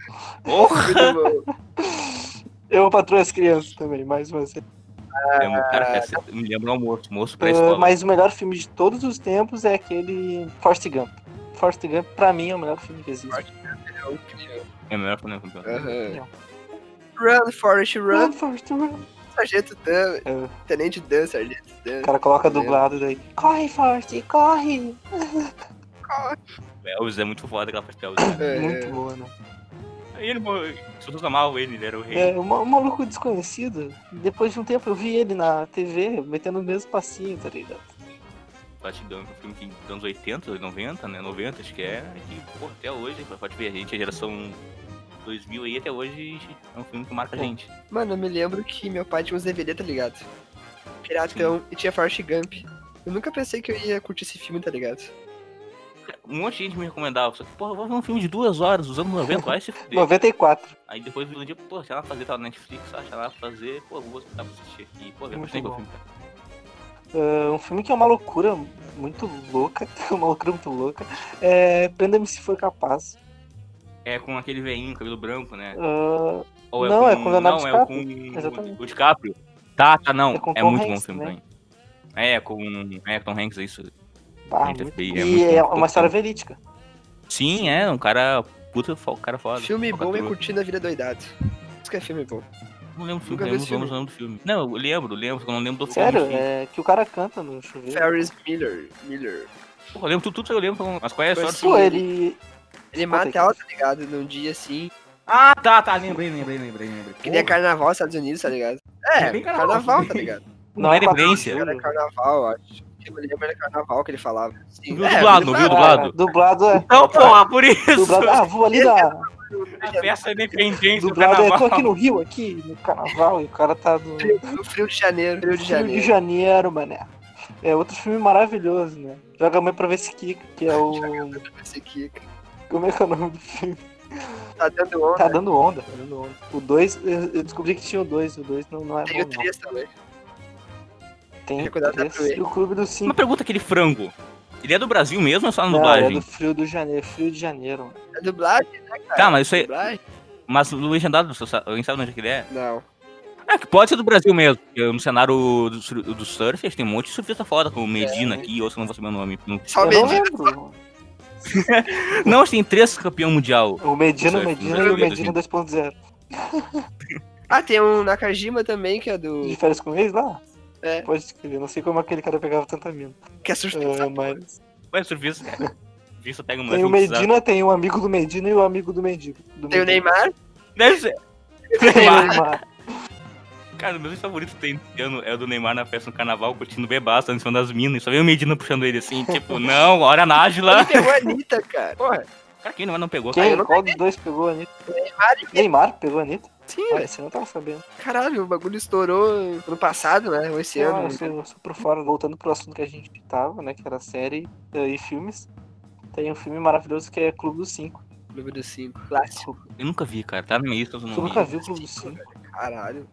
[SPEAKER 2] Porra!
[SPEAKER 1] Eu patroa as crianças também, mais uma vez.
[SPEAKER 2] É, cara, essa- me lembra o almoço, moço pra
[SPEAKER 1] Ah,
[SPEAKER 2] escola.
[SPEAKER 1] mas o melhor filme de todos os tempos é aquele Forrest Gump. Forrest Gump, pra mim, é o melhor filme que existe.
[SPEAKER 2] É melhor que o campeão.
[SPEAKER 3] Aham. Run, Forrest, run.
[SPEAKER 1] Run, Forrest, run.
[SPEAKER 3] Sargento Dan.
[SPEAKER 1] É.
[SPEAKER 3] Tenente Dan, Sargento Dan.
[SPEAKER 1] O cara coloca dublado daí. Corre, Forrest, corre!
[SPEAKER 2] Elvis é muito foda aquela parte Elvis. cara.
[SPEAKER 3] É,
[SPEAKER 1] Muito boa, né?
[SPEAKER 2] Aí ele, pessoas amavam ele, ele era o rei.
[SPEAKER 1] É, um um maluco desconhecido. Depois de um tempo eu vi ele na TV, metendo o mesmo passinho, tá ligado?
[SPEAKER 2] Batidão, um filme que dos anos 80, 90, né? 90, acho que é. Que, pô, até hoje, pode ver, a gente, a geração 2000 aí, até hoje, é um filme que marca a gente.
[SPEAKER 3] Mano, eu me lembro que meu pai tinha uns DVD, tá ligado? Piratão, e tinha Forrest Gump. Eu nunca pensei que eu ia curtir esse filme, tá ligado?
[SPEAKER 2] Um monte de gente me recomendava, só que, porra, vou ver um filme de duas horas, anos 90, vai se fuder.
[SPEAKER 1] 94.
[SPEAKER 2] Aí depois um dia, pô, sei lá fazer, tava na Netflix, sei lá fazer, pô, vou botar pra assistir. E, pô, eu gostei do
[SPEAKER 1] bom.
[SPEAKER 2] filme, cara.
[SPEAKER 1] Ah, um filme que é uma loucura muito louca. uma loucura muito louca. É Prenda-me se for capaz.
[SPEAKER 2] É com aquele veinho, cabelo branco, né?
[SPEAKER 1] Ah,
[SPEAKER 2] Ou
[SPEAKER 1] Não, é com Leonardo
[SPEAKER 2] Não, é
[SPEAKER 1] DiCaprio.
[SPEAKER 2] com
[SPEAKER 1] Exatamente.
[SPEAKER 2] o DiCaprio. Tá, tá, não.
[SPEAKER 1] É com
[SPEAKER 2] É, muito
[SPEAKER 1] Hanks
[SPEAKER 2] bom o filme
[SPEAKER 1] também.
[SPEAKER 2] também. É, com. É, Tom Hanks, é isso. Gente,
[SPEAKER 1] muito-
[SPEAKER 2] FBI, é
[SPEAKER 1] e é uma história verídica.
[SPEAKER 2] Sim, é, um cara. Puta, fo- cara foda.
[SPEAKER 3] Filme bom é
[SPEAKER 2] Falcatrua.
[SPEAKER 3] curtindo a vida doidado. Isso que é filme bom.
[SPEAKER 2] Não lembro do filme, lembro,
[SPEAKER 3] filme.
[SPEAKER 2] lembro o do filme. Não, eu lembro, lembro, só que eu não lembro do
[SPEAKER 1] Sério,
[SPEAKER 2] filme. si.
[SPEAKER 1] é que o cara canta no chuveiro.
[SPEAKER 3] Ferris Miller. Miller.
[SPEAKER 2] Pô, eu lembro tudo, tudo eu lembro, mas qual é a história do
[SPEAKER 1] Pô, ele.
[SPEAKER 3] Ele mata ela, tá ligado? Num dia assim.
[SPEAKER 2] Ah, tá, tá, lembrei, lembrei, lembrei, lembrei.
[SPEAKER 3] Que nem é
[SPEAKER 2] Porra,
[SPEAKER 3] carnaval nos Estados Unidos, tá ligado? É,
[SPEAKER 2] bem carnaval.
[SPEAKER 3] carnaval, tá ligado?
[SPEAKER 2] Não é referência.
[SPEAKER 1] de
[SPEAKER 3] Era carnaval, eu acho. Eu me lembro era carnaval que ele falava. Sim,
[SPEAKER 2] Viu dublado, não viu dublado?
[SPEAKER 1] Ah, dublado é.
[SPEAKER 2] Então, porra, por isso.
[SPEAKER 1] Dublado, ah, vou ali da.
[SPEAKER 2] A festa é independente do
[SPEAKER 1] Dublado é, tô
[SPEAKER 2] carnaval.
[SPEAKER 1] aqui no Rio, aqui, no carnaval, e o cara tá no
[SPEAKER 3] No Frio de Janeiro, Rio de
[SPEAKER 1] Rio de
[SPEAKER 3] Janeiro.
[SPEAKER 1] Janeiro, mané. É outro filme maravilhoso, né? Joga a mãe pra ver se Kika, que é o.
[SPEAKER 3] Esse aqui,
[SPEAKER 1] Como é que é o nome do filme?
[SPEAKER 3] tá dando onda.
[SPEAKER 1] Tá dando onda, tá dando onda. O 2, eu descobri que tinha o 2, o 2 não, não é
[SPEAKER 3] Tem o
[SPEAKER 1] bom, não.
[SPEAKER 3] 3 também.
[SPEAKER 1] Tem três.
[SPEAKER 3] Play.
[SPEAKER 1] E o Clube
[SPEAKER 2] Uma
[SPEAKER 1] 5.
[SPEAKER 2] pergunta, aquele frango. Ele é do Brasil mesmo ou é só na
[SPEAKER 1] Não, é
[SPEAKER 2] dublagem?
[SPEAKER 1] do Frio do Janeiro, Frio de Janeiro. mano.
[SPEAKER 3] É dublagem, né, cara?
[SPEAKER 2] Tá, mas isso aí.
[SPEAKER 3] Dublagem?
[SPEAKER 2] Mas o legendado, alguém sabe onde é que ele é?
[SPEAKER 3] Não.
[SPEAKER 2] É, que pode ser do Brasil mesmo. porque No cenário do, do surf, tem um monte de surfista foda, como Medina
[SPEAKER 1] É.
[SPEAKER 2] aqui, ou se eu não vou saber o nome. Não,
[SPEAKER 3] Só
[SPEAKER 1] eu não
[SPEAKER 3] Medina.
[SPEAKER 2] não tem três campeão mundial.
[SPEAKER 1] O Medina, o
[SPEAKER 2] Surf,
[SPEAKER 1] Medina e o Medina 2.0.
[SPEAKER 3] Ah, tem um Nakajima também, que é do.
[SPEAKER 1] De férias com eles lá?
[SPEAKER 3] É.
[SPEAKER 1] Pode escrever, não sei como aquele cara pegava tanta mina.
[SPEAKER 3] Que é surfista.
[SPEAKER 1] É, mas.
[SPEAKER 2] Ué, surfista, cara. Surfista pega uma
[SPEAKER 1] Tem o Medina, tem o amigo do Medina e o amigo do Mendigo. do
[SPEAKER 3] Tem o
[SPEAKER 1] Medina.
[SPEAKER 3] Neymar.
[SPEAKER 2] Deve ser.
[SPEAKER 1] Tem o
[SPEAKER 2] Neymar. Cara, o meu favorito tem esse ano é o do Neymar na festa no carnaval, curtindo bebaço, em cima das minas. Só vem o Medina puxando ele assim, tipo, não, olha a Nájila.
[SPEAKER 3] Ele pegou a Anitta, cara. Porra.
[SPEAKER 2] Cara, quem Neymar não pegou?
[SPEAKER 1] Quem?
[SPEAKER 3] não
[SPEAKER 1] Qual dos dois pegou a Anitta?
[SPEAKER 3] Neymar e
[SPEAKER 1] Neymar pegou a Anitta?
[SPEAKER 3] Sim,
[SPEAKER 1] esse eu não tava sabendo.
[SPEAKER 3] caralho, o bagulho estourou no passado, né? Ou esse
[SPEAKER 1] Ah,
[SPEAKER 3] ano.
[SPEAKER 1] eu, sou, eu sou por fora. Voltando pro assunto que a gente tava, né? Que era série eh, e filmes. Tem um filme maravilhoso que é Clube dos Cinco.
[SPEAKER 3] Clube dos 5. Clássico.
[SPEAKER 2] Eu nunca vi, cara. Tá na minha lista, não
[SPEAKER 1] Tu nunca viu o Clube dos Cinco?
[SPEAKER 3] Caralho.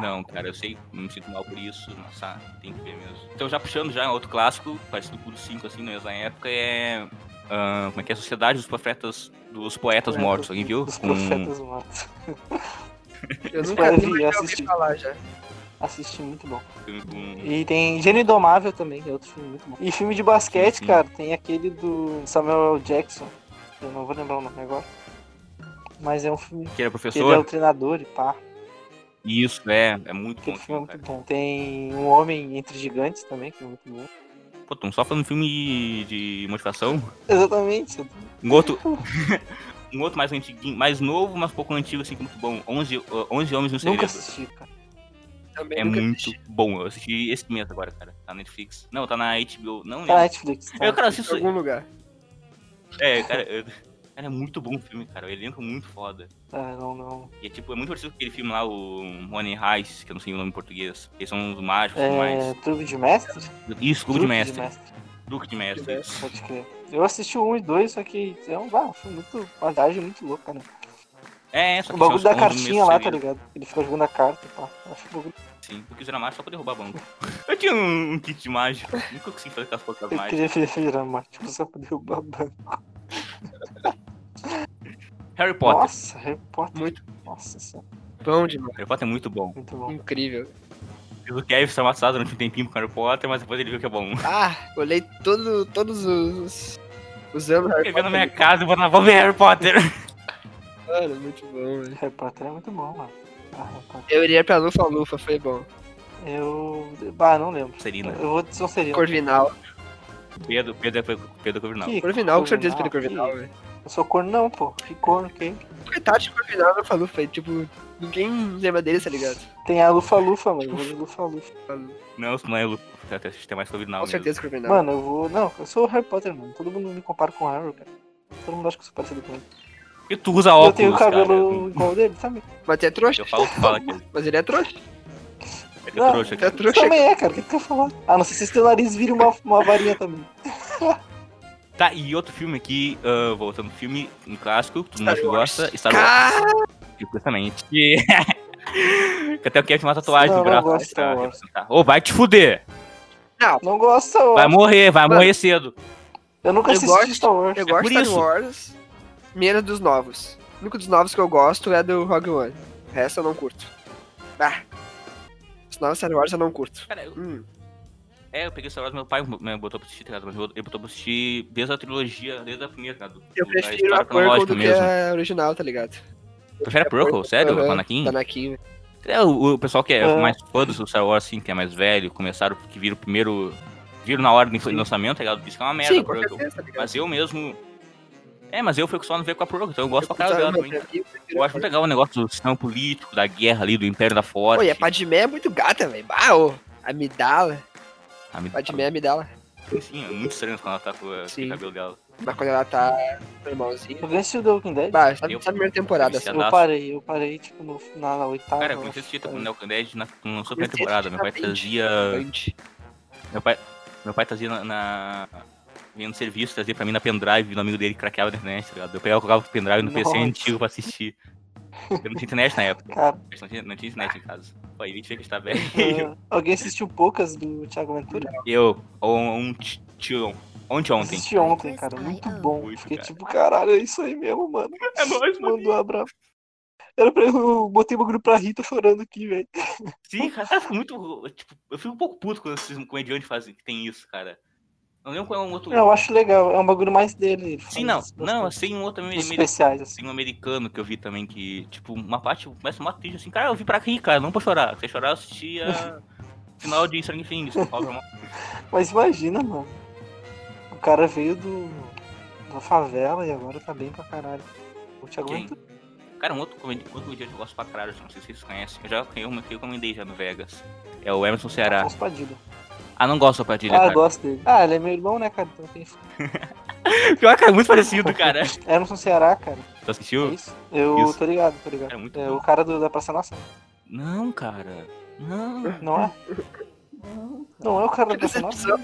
[SPEAKER 2] Não, cara, eu sei, não me sinto mal por isso, mas ah, tem que ver mesmo. Então, já puxando já outro clássico, parecido com o 5, assim, na mesma época, é. ah, como é que é? A Sociedade dos Profetas. Dos Poetas Mortos, alguém viu?
[SPEAKER 1] Dos
[SPEAKER 2] Com-
[SPEAKER 1] Profetas Mortos.
[SPEAKER 3] Eu nunca
[SPEAKER 1] caras
[SPEAKER 3] vi,
[SPEAKER 1] assisti.
[SPEAKER 3] falar já.
[SPEAKER 1] Assisti, muito bom. E tem Gênio Indomável também, que é outro filme muito bom. E filme de basquete,
[SPEAKER 2] Sim, sim.
[SPEAKER 1] cara, tem aquele do Samuel L. Jackson. Eu não vou lembrar o nome agora. Mas é um filme
[SPEAKER 2] Que era
[SPEAKER 1] que ele é o
[SPEAKER 2] professor.
[SPEAKER 1] treinador e pá.
[SPEAKER 2] Isso, é. É muito bom.
[SPEAKER 1] Filme é muito
[SPEAKER 2] cara.
[SPEAKER 1] bom. Tem Um Homem Entre Gigantes também, que é muito bom.
[SPEAKER 2] Pô, tão só falando filme de motivação.
[SPEAKER 1] Exatamente.
[SPEAKER 2] Um outro. um outro mais antiguinho, mais novo, mas um pouco antigo, assim, que é muito bom. 11, uh, 11 Homens no Segredo.
[SPEAKER 1] Nunca assisti, cara.
[SPEAKER 3] Também
[SPEAKER 2] É
[SPEAKER 3] nunca
[SPEAKER 2] muito
[SPEAKER 3] assisti.
[SPEAKER 2] bom. Eu assisti esse mês agora, cara. Tá na Netflix. Não, tá na HBO. Não
[SPEAKER 1] Tá na. Netflix. Tá
[SPEAKER 2] Eu, cara,
[SPEAKER 3] Em
[SPEAKER 2] assisto.
[SPEAKER 3] algum lugar.
[SPEAKER 2] É, cara, eu- cara, é muito bom o filme, cara. O elenco é muito foda.
[SPEAKER 1] Ah, não, não.
[SPEAKER 2] E é tipo, é muito parecido com aquele filme lá, o Money Heist, que eu não sei o nome em português. Eles são os mágicos e tudo
[SPEAKER 1] É,
[SPEAKER 2] mais.
[SPEAKER 1] Truque de Mestre?
[SPEAKER 2] Isso, Clube de Mestre.
[SPEAKER 1] mestre.
[SPEAKER 2] Duque de Mestre.
[SPEAKER 3] De
[SPEAKER 2] isso.
[SPEAKER 1] Pode crer. Eu assisti o 1 e 2, só que é um, ah, foi muito. Uma viagem muito louca, né?
[SPEAKER 2] É, só
[SPEAKER 1] O
[SPEAKER 2] que
[SPEAKER 1] bagulho
[SPEAKER 2] são
[SPEAKER 1] da cartinha lá, tá ligado? Ele fica jogando a carta, pá. Eu Acho que o bagulho
[SPEAKER 2] Sim, eu quis virar mágico só pra derrubar banco. Eu tinha um, um kit de mágico. Nunca consegui fazer aquelas porcas
[SPEAKER 1] eu
[SPEAKER 2] mágicas.
[SPEAKER 1] queria virar mágico só pra derrubar banco.
[SPEAKER 2] Harry Potter.
[SPEAKER 1] Nossa, Harry Potter.
[SPEAKER 3] Muito
[SPEAKER 1] Nossa senhora,
[SPEAKER 3] bom demais.
[SPEAKER 2] Harry Potter é muito bom.
[SPEAKER 1] muito bom.
[SPEAKER 3] Incrível.
[SPEAKER 2] O Kevin foi amassado durante um tempinho com Harry Potter, mas depois ele viu que é bom.
[SPEAKER 3] Ah, olhei todo, todos os, os anos Harry
[SPEAKER 2] veio na
[SPEAKER 3] Potter.
[SPEAKER 2] minha casa e vou ver Harry Potter.
[SPEAKER 3] Mano, muito bom, velho.
[SPEAKER 1] Harry Potter é muito bom, mano. Ah, Potter.
[SPEAKER 3] Eu iria pra Lufa Lufa, foi bom.
[SPEAKER 1] Eu. Bah, não lembro.
[SPEAKER 2] Serina.
[SPEAKER 1] Eu vou de Sonserina.
[SPEAKER 3] Corvinal.
[SPEAKER 2] Pedro, Pedro, Pedro, Pedro Corvinal.
[SPEAKER 1] Que
[SPEAKER 3] Corvinal, com certeza Pedro
[SPEAKER 1] Corvinal,
[SPEAKER 3] velho.
[SPEAKER 1] Que- Eu sou corno, não, pô. Que corno, quem?
[SPEAKER 3] Coitado de Corvinal no Lufa Lufa, aí, tipo, ninguém lembra dele, tá ligado?
[SPEAKER 1] Tem a Lufa Lufa, mano. Eu vou de Lufa Lufa.
[SPEAKER 2] Não, isso não é Lu. Até acho que tem mais Corvinal.
[SPEAKER 3] Com certeza Corvinal.
[SPEAKER 1] Mano, eu vou. Não, eu sou o Harry Potter, mano. Todo mundo me compara com o Harry, cara. Todo mundo acha que eu sou parecido com ele.
[SPEAKER 2] Porque tu usa óculos,
[SPEAKER 1] eu tenho o cabelo
[SPEAKER 2] cara.
[SPEAKER 1] igual dele também.
[SPEAKER 3] Mas tu é trouxa.
[SPEAKER 2] Eu falo, tu fala que ele
[SPEAKER 3] Mas ele é trouxa.
[SPEAKER 2] é
[SPEAKER 1] Não,
[SPEAKER 2] trouxa.
[SPEAKER 3] Tu é
[SPEAKER 2] aqui.
[SPEAKER 3] trouxa.
[SPEAKER 1] Também é, cara. O que tu quer falar? Ah, não sei se seu nariz vira uma, uma varinha também.
[SPEAKER 2] Tá, e outro filme aqui, ah, voltando ao filme, um clássico, que todo mundo
[SPEAKER 3] Star Wars.
[SPEAKER 2] gosta, Star Wars. Justamente. Que... que até eu quero uma tatuagem
[SPEAKER 1] Não,
[SPEAKER 2] no
[SPEAKER 1] não
[SPEAKER 2] braço.
[SPEAKER 1] gosto de
[SPEAKER 2] pra
[SPEAKER 1] Star
[SPEAKER 2] representar. Ô, vai te fuder!
[SPEAKER 1] Não gosto, eu,
[SPEAKER 2] Vai morrer, vai
[SPEAKER 3] Mano.
[SPEAKER 2] morrer cedo.
[SPEAKER 1] eu nunca
[SPEAKER 3] Eu
[SPEAKER 1] assisti
[SPEAKER 3] gosto-
[SPEAKER 1] Star Wars.
[SPEAKER 3] eu gosto de Star
[SPEAKER 2] isso.
[SPEAKER 3] Wars, menos dos novos. O único dos novos que eu gosto é do Rogue One. O resto eu não curto. Ah. Os novos Star Wars eu não curto.
[SPEAKER 2] Cara, eu,
[SPEAKER 3] Hum,
[SPEAKER 2] é, eu peguei Star Wars, meu pai me botou pra assistir, tá ligado? Mas Ele botou pra assistir desde a trilogia, desde a primeira, tá ligado?
[SPEAKER 3] eu prefiro a Purple do que a original, tá ligado?
[SPEAKER 2] Prefere a Purple? Sério? O Anakin?
[SPEAKER 3] Anakin.
[SPEAKER 2] É, o, o pessoal que é
[SPEAKER 1] É.
[SPEAKER 2] mais fã do Star Wars, assim, que é mais velho, começaram, que viram o primeiro... Viram na hora do
[SPEAKER 3] Sim.
[SPEAKER 2] lançamento, tá ligado? Disse que é uma merda
[SPEAKER 3] Sim,
[SPEAKER 2] Purple.
[SPEAKER 3] certeza, tá?
[SPEAKER 2] Mas eu mesmo... É, mas eu fui só não ver com a Purple, então eu gosto pra
[SPEAKER 3] Eu
[SPEAKER 2] caralho dela também.
[SPEAKER 3] pra eu
[SPEAKER 2] acho muito legal o negócio do sistema político, da guerra ali, do Império da Forte.
[SPEAKER 3] Pô, e a Padmé é muito gata, velho. Ah, ô, a Amidala.
[SPEAKER 2] A me-
[SPEAKER 3] Padmé é Amidala.
[SPEAKER 2] Sim, é muito estranho quando ela tá com o cabelo dela.
[SPEAKER 3] Mas quando ela tá normalzinha.
[SPEAKER 1] Eu assistiu The Walking Dead.
[SPEAKER 3] Bah, só,
[SPEAKER 2] Eu-
[SPEAKER 3] só a primeira temporada,
[SPEAKER 2] eu-
[SPEAKER 3] assim.
[SPEAKER 1] parei, eu parei, tipo, no, na, na oitava.
[SPEAKER 2] Cara, eu comecei a assistir com o Nelson Dead na, na sua primeira temporada. Meu pai
[SPEAKER 3] na
[SPEAKER 2] trazia. Meu pai, meu pai trazia na. na vinha no serviço, trazia pra mim na pendrive, no amigo dele que craqueava na internet, tá ligado? Eu pegava colocava o pendrive no PC
[SPEAKER 1] Nossa.
[SPEAKER 2] antigo pra assistir. Eu não tinha internet na época.
[SPEAKER 1] Cara,
[SPEAKER 2] Não tinha, não tinha internet em casa. Pô, aí a gente vê que a gente tá velho.
[SPEAKER 1] ah, alguém assistiu poucas do Thiago Ventura?
[SPEAKER 2] Eu, um tio. Ontem, ontem.
[SPEAKER 1] Assisti ontem, cara. Muito bom.
[SPEAKER 2] Muito,
[SPEAKER 1] Fiquei
[SPEAKER 2] cara.
[SPEAKER 1] tipo, caralho, é isso aí mesmo, mano.
[SPEAKER 2] É nóis, mano.
[SPEAKER 1] Mandou abraço. Era pra eu botei o bagulho pra rir, tô chorando aqui, velho.
[SPEAKER 2] Sim, cara, eu fico muito. Tipo, eu fico um pouco puto quando esses comediantes fazem que tem isso, cara. Não lembro qual é um outro.
[SPEAKER 1] Eu acho legal, é um bagulho mais dele. ele
[SPEAKER 2] Sim, não. Não, assim, um outro americano.
[SPEAKER 1] especiais, assim.
[SPEAKER 2] Um americano que eu vi também que, tipo, uma parte começa uma triste assim, cara, eu vi pra rir, cara, não pra chorar. Se chorar, eu assistia final de Stranger Things.
[SPEAKER 1] Mas imagina, mano. O cara veio do. da favela e agora tá bem pra caralho.
[SPEAKER 2] Quem?
[SPEAKER 1] Ventura.
[SPEAKER 2] Cara, um outro comedi- outro comediante que eu gosto pra caralho, não sei se vocês conhecem. Eu já eu, eu comendei já no Vegas. É o Emerson Ceará.
[SPEAKER 1] Afonso Padilha.
[SPEAKER 2] Ah, não gosto da Padilha,
[SPEAKER 1] Ah,
[SPEAKER 2] cara.
[SPEAKER 1] gosto dele. Ah, ele é meu irmão, né, cara? Então tem.
[SPEAKER 2] Pior, cara, é muito parecido, cara.
[SPEAKER 1] Emerson Ceará, cara.
[SPEAKER 2] Tu
[SPEAKER 1] É
[SPEAKER 2] assistiu?
[SPEAKER 1] isso? Eu
[SPEAKER 2] Isso.
[SPEAKER 1] tô ligado, tô ligado.
[SPEAKER 2] É muito
[SPEAKER 1] É
[SPEAKER 2] bom.
[SPEAKER 1] o cara do, da Praça Nossa.
[SPEAKER 2] Não, cara. Não.
[SPEAKER 1] Não é? Não é o cara da Praça Nossa?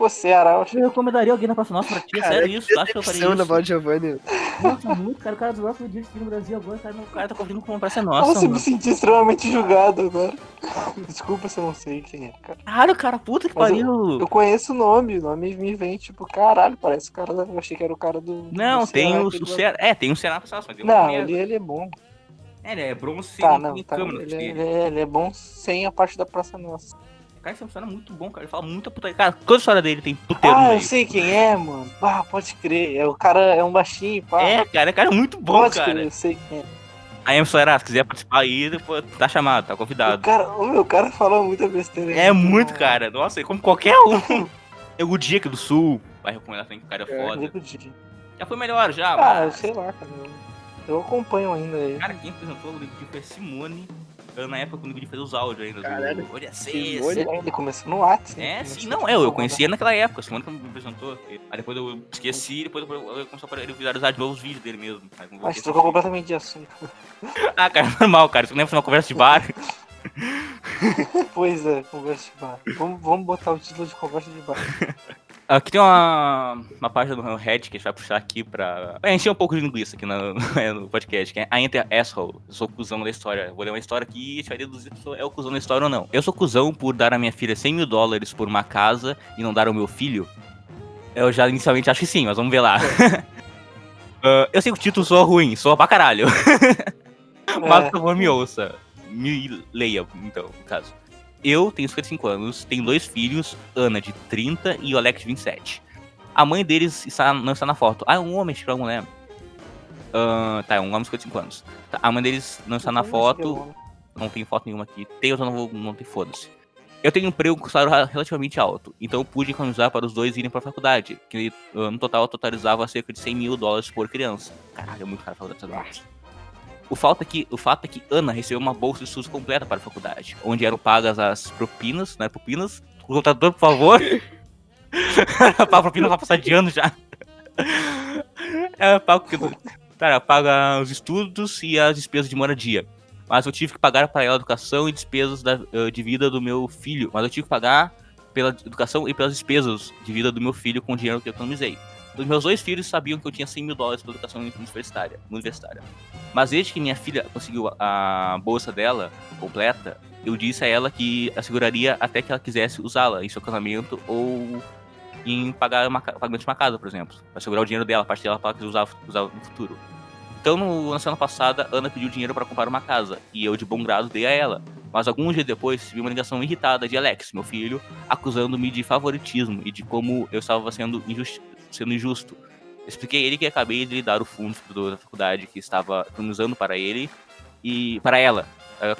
[SPEAKER 1] Pô, Ceará, eu achei.
[SPEAKER 2] Eu recomendaria alguém na Praça Nossa pra ti,
[SPEAKER 3] Cara,
[SPEAKER 2] sério
[SPEAKER 3] que
[SPEAKER 2] isso? Tu acha que eu faria isso?
[SPEAKER 3] de Giovanni.
[SPEAKER 2] Nossa, muito, cara. O cara do nosso dia aqui no Brasil agora, cara, o cara tá convidando com uma Praça
[SPEAKER 1] Nossa,
[SPEAKER 2] Nossa,
[SPEAKER 1] eu me senti extremamente julgado agora. Desculpa se eu não sei quem é, cara.
[SPEAKER 2] Caralho, cara, puta que
[SPEAKER 1] Mas
[SPEAKER 2] pariu.
[SPEAKER 1] Eu conheço o nome, o nome me vem, tipo, caralho, parece o cara da... Eu achei que era o cara do.
[SPEAKER 2] Não,
[SPEAKER 1] do
[SPEAKER 2] tem
[SPEAKER 1] Ceará,
[SPEAKER 2] o, o. Ceará. É, tem um Ceará pra mas tem uma
[SPEAKER 1] Não, ele, ele é bom.
[SPEAKER 2] É, ele é bronze
[SPEAKER 1] Tá,
[SPEAKER 2] sem
[SPEAKER 1] não, tá.
[SPEAKER 2] câmera.
[SPEAKER 1] Ele, é- ele é, ele é bom sem a parte da Praça Nossa.
[SPEAKER 2] Cara, esse é muito bom, cara. Ele fala muita putaria. Cara, toda a história dele tem puteiro
[SPEAKER 1] Ah, eu sei quem é, mano. Ah, pode crer. É, o cara é um baixinho, pá.
[SPEAKER 2] É, cara, é cara muito bom,
[SPEAKER 1] pode
[SPEAKER 2] cara.
[SPEAKER 1] crer, eu sei quem é.
[SPEAKER 2] Aí, Emerson Era, se quiser participar aí, depois tá chamado, tá
[SPEAKER 1] O
[SPEAKER 2] convidado.
[SPEAKER 1] cara, o meu cara falou muita besteira.
[SPEAKER 2] É muito,
[SPEAKER 1] bom.
[SPEAKER 2] cara. Nossa, é como qualquer um. É o dia aqui do Sul. Vai recomendar também que o cara é
[SPEAKER 3] É,
[SPEAKER 2] foda.
[SPEAKER 1] Nego Didi.
[SPEAKER 2] Já foi melhor, já.
[SPEAKER 1] Ah, eu
[SPEAKER 2] mas-
[SPEAKER 1] sei lá, cara. Eu, eu acompanho ainda ele.
[SPEAKER 2] Cara, quem apresentou o Nego Di foi Simone. Eu, Na época que o Nego Di fez os áudios ainda.
[SPEAKER 3] Caralho.
[SPEAKER 2] Do... Olha
[SPEAKER 3] Simone.
[SPEAKER 2] esse.
[SPEAKER 1] Ele, ele começou no Whats. né?
[SPEAKER 2] É, sim, não, eu
[SPEAKER 1] como-
[SPEAKER 2] conhecia naquela época, a Simone que me apresentou. Aí depois eu esqueci, depois eu começou a ele viralizar de novo os vídeos dele mesmo. Eu
[SPEAKER 1] gente
[SPEAKER 2] a
[SPEAKER 1] trocou completamente de assunto.
[SPEAKER 2] Ah, cara, normal, cara. Isso lembra de uma conversa de bar?
[SPEAKER 1] pois é, conversa de bar. Vamos, vamos botar o título de conversa de bar.
[SPEAKER 2] Aqui tem uma, uma página do Red que a gente vai puxar aqui pra. Vai encher um pouco de linguiça aqui no, no podcast, que é I Enter Asshole. Eu sou cuzão da história. Vou ler uma história aqui e a gente vai deduzir se é o cuzão da história ou não. Eu sou cuzão por dar a minha filha 100 mil dólares por uma casa e não dar ao meu filho? Eu já inicialmente acho que sim, mas vamos ver lá. Ah, eu sei que o título soa ruim, soa pra caralho. Mas, por favor, me ouça. Me leia, então, no caso. Eu tenho 55 anos, tenho dois filhos, Ana de 30 e Alex de 27. A mãe deles está, não está na foto. Ah, é um homem, que é uma mulher. Ah, tá, é um homem de 55 anos. Tá, a mãe deles não está na foto, não tem foto nenhuma aqui. Tem, eu não vou, não tem foda-se. Eu tenho um emprego com salário relativamente alto, então eu pude economizar para os dois irem para a faculdade, que ah, no total totalizava cerca de 100 mil dólares por criança. Caralho, é muito caro a faculdade dessas marcas. O fato, é que, o fato é que Ana recebeu uma bolsa de estudos completa para a faculdade, onde eram pagas as propinas, né? Propinas. O computador, por favor. a propina vai passar de ano já. Pago, cara, paga os estudos e as despesas de moradia. Mas eu tive que pagar para ela a educação e despesas da- de vida do meu filho. Mas eu tive que pagar pela educação e pelas despesas de vida do meu filho com o dinheiro que eu economizei. Os meus dois filhos sabiam que eu tinha 100 mil dólares para educação universitária, universitária. Mas desde que minha filha conseguiu a bolsa dela completa, eu disse a ela que asseguraria até que ela quisesse usá-la em seu casamento ou em pagar uma, pagamento de uma casa, por exemplo. Para segurar o dinheiro dela, a parte dela para usar, usar no futuro. Então, no, na semana passada, Ana pediu dinheiro para comprar uma casa e eu, de bom grado, dei a ela. Mas alguns dias depois, recebi uma ligação irritada de Alex, meu filho, acusando-me de favoritismo e de como eu estava sendo, injusti- sendo injusto. Expliquei a ele que acabei de dar o fundo do- da faculdade que estava economizando para ele e para ela.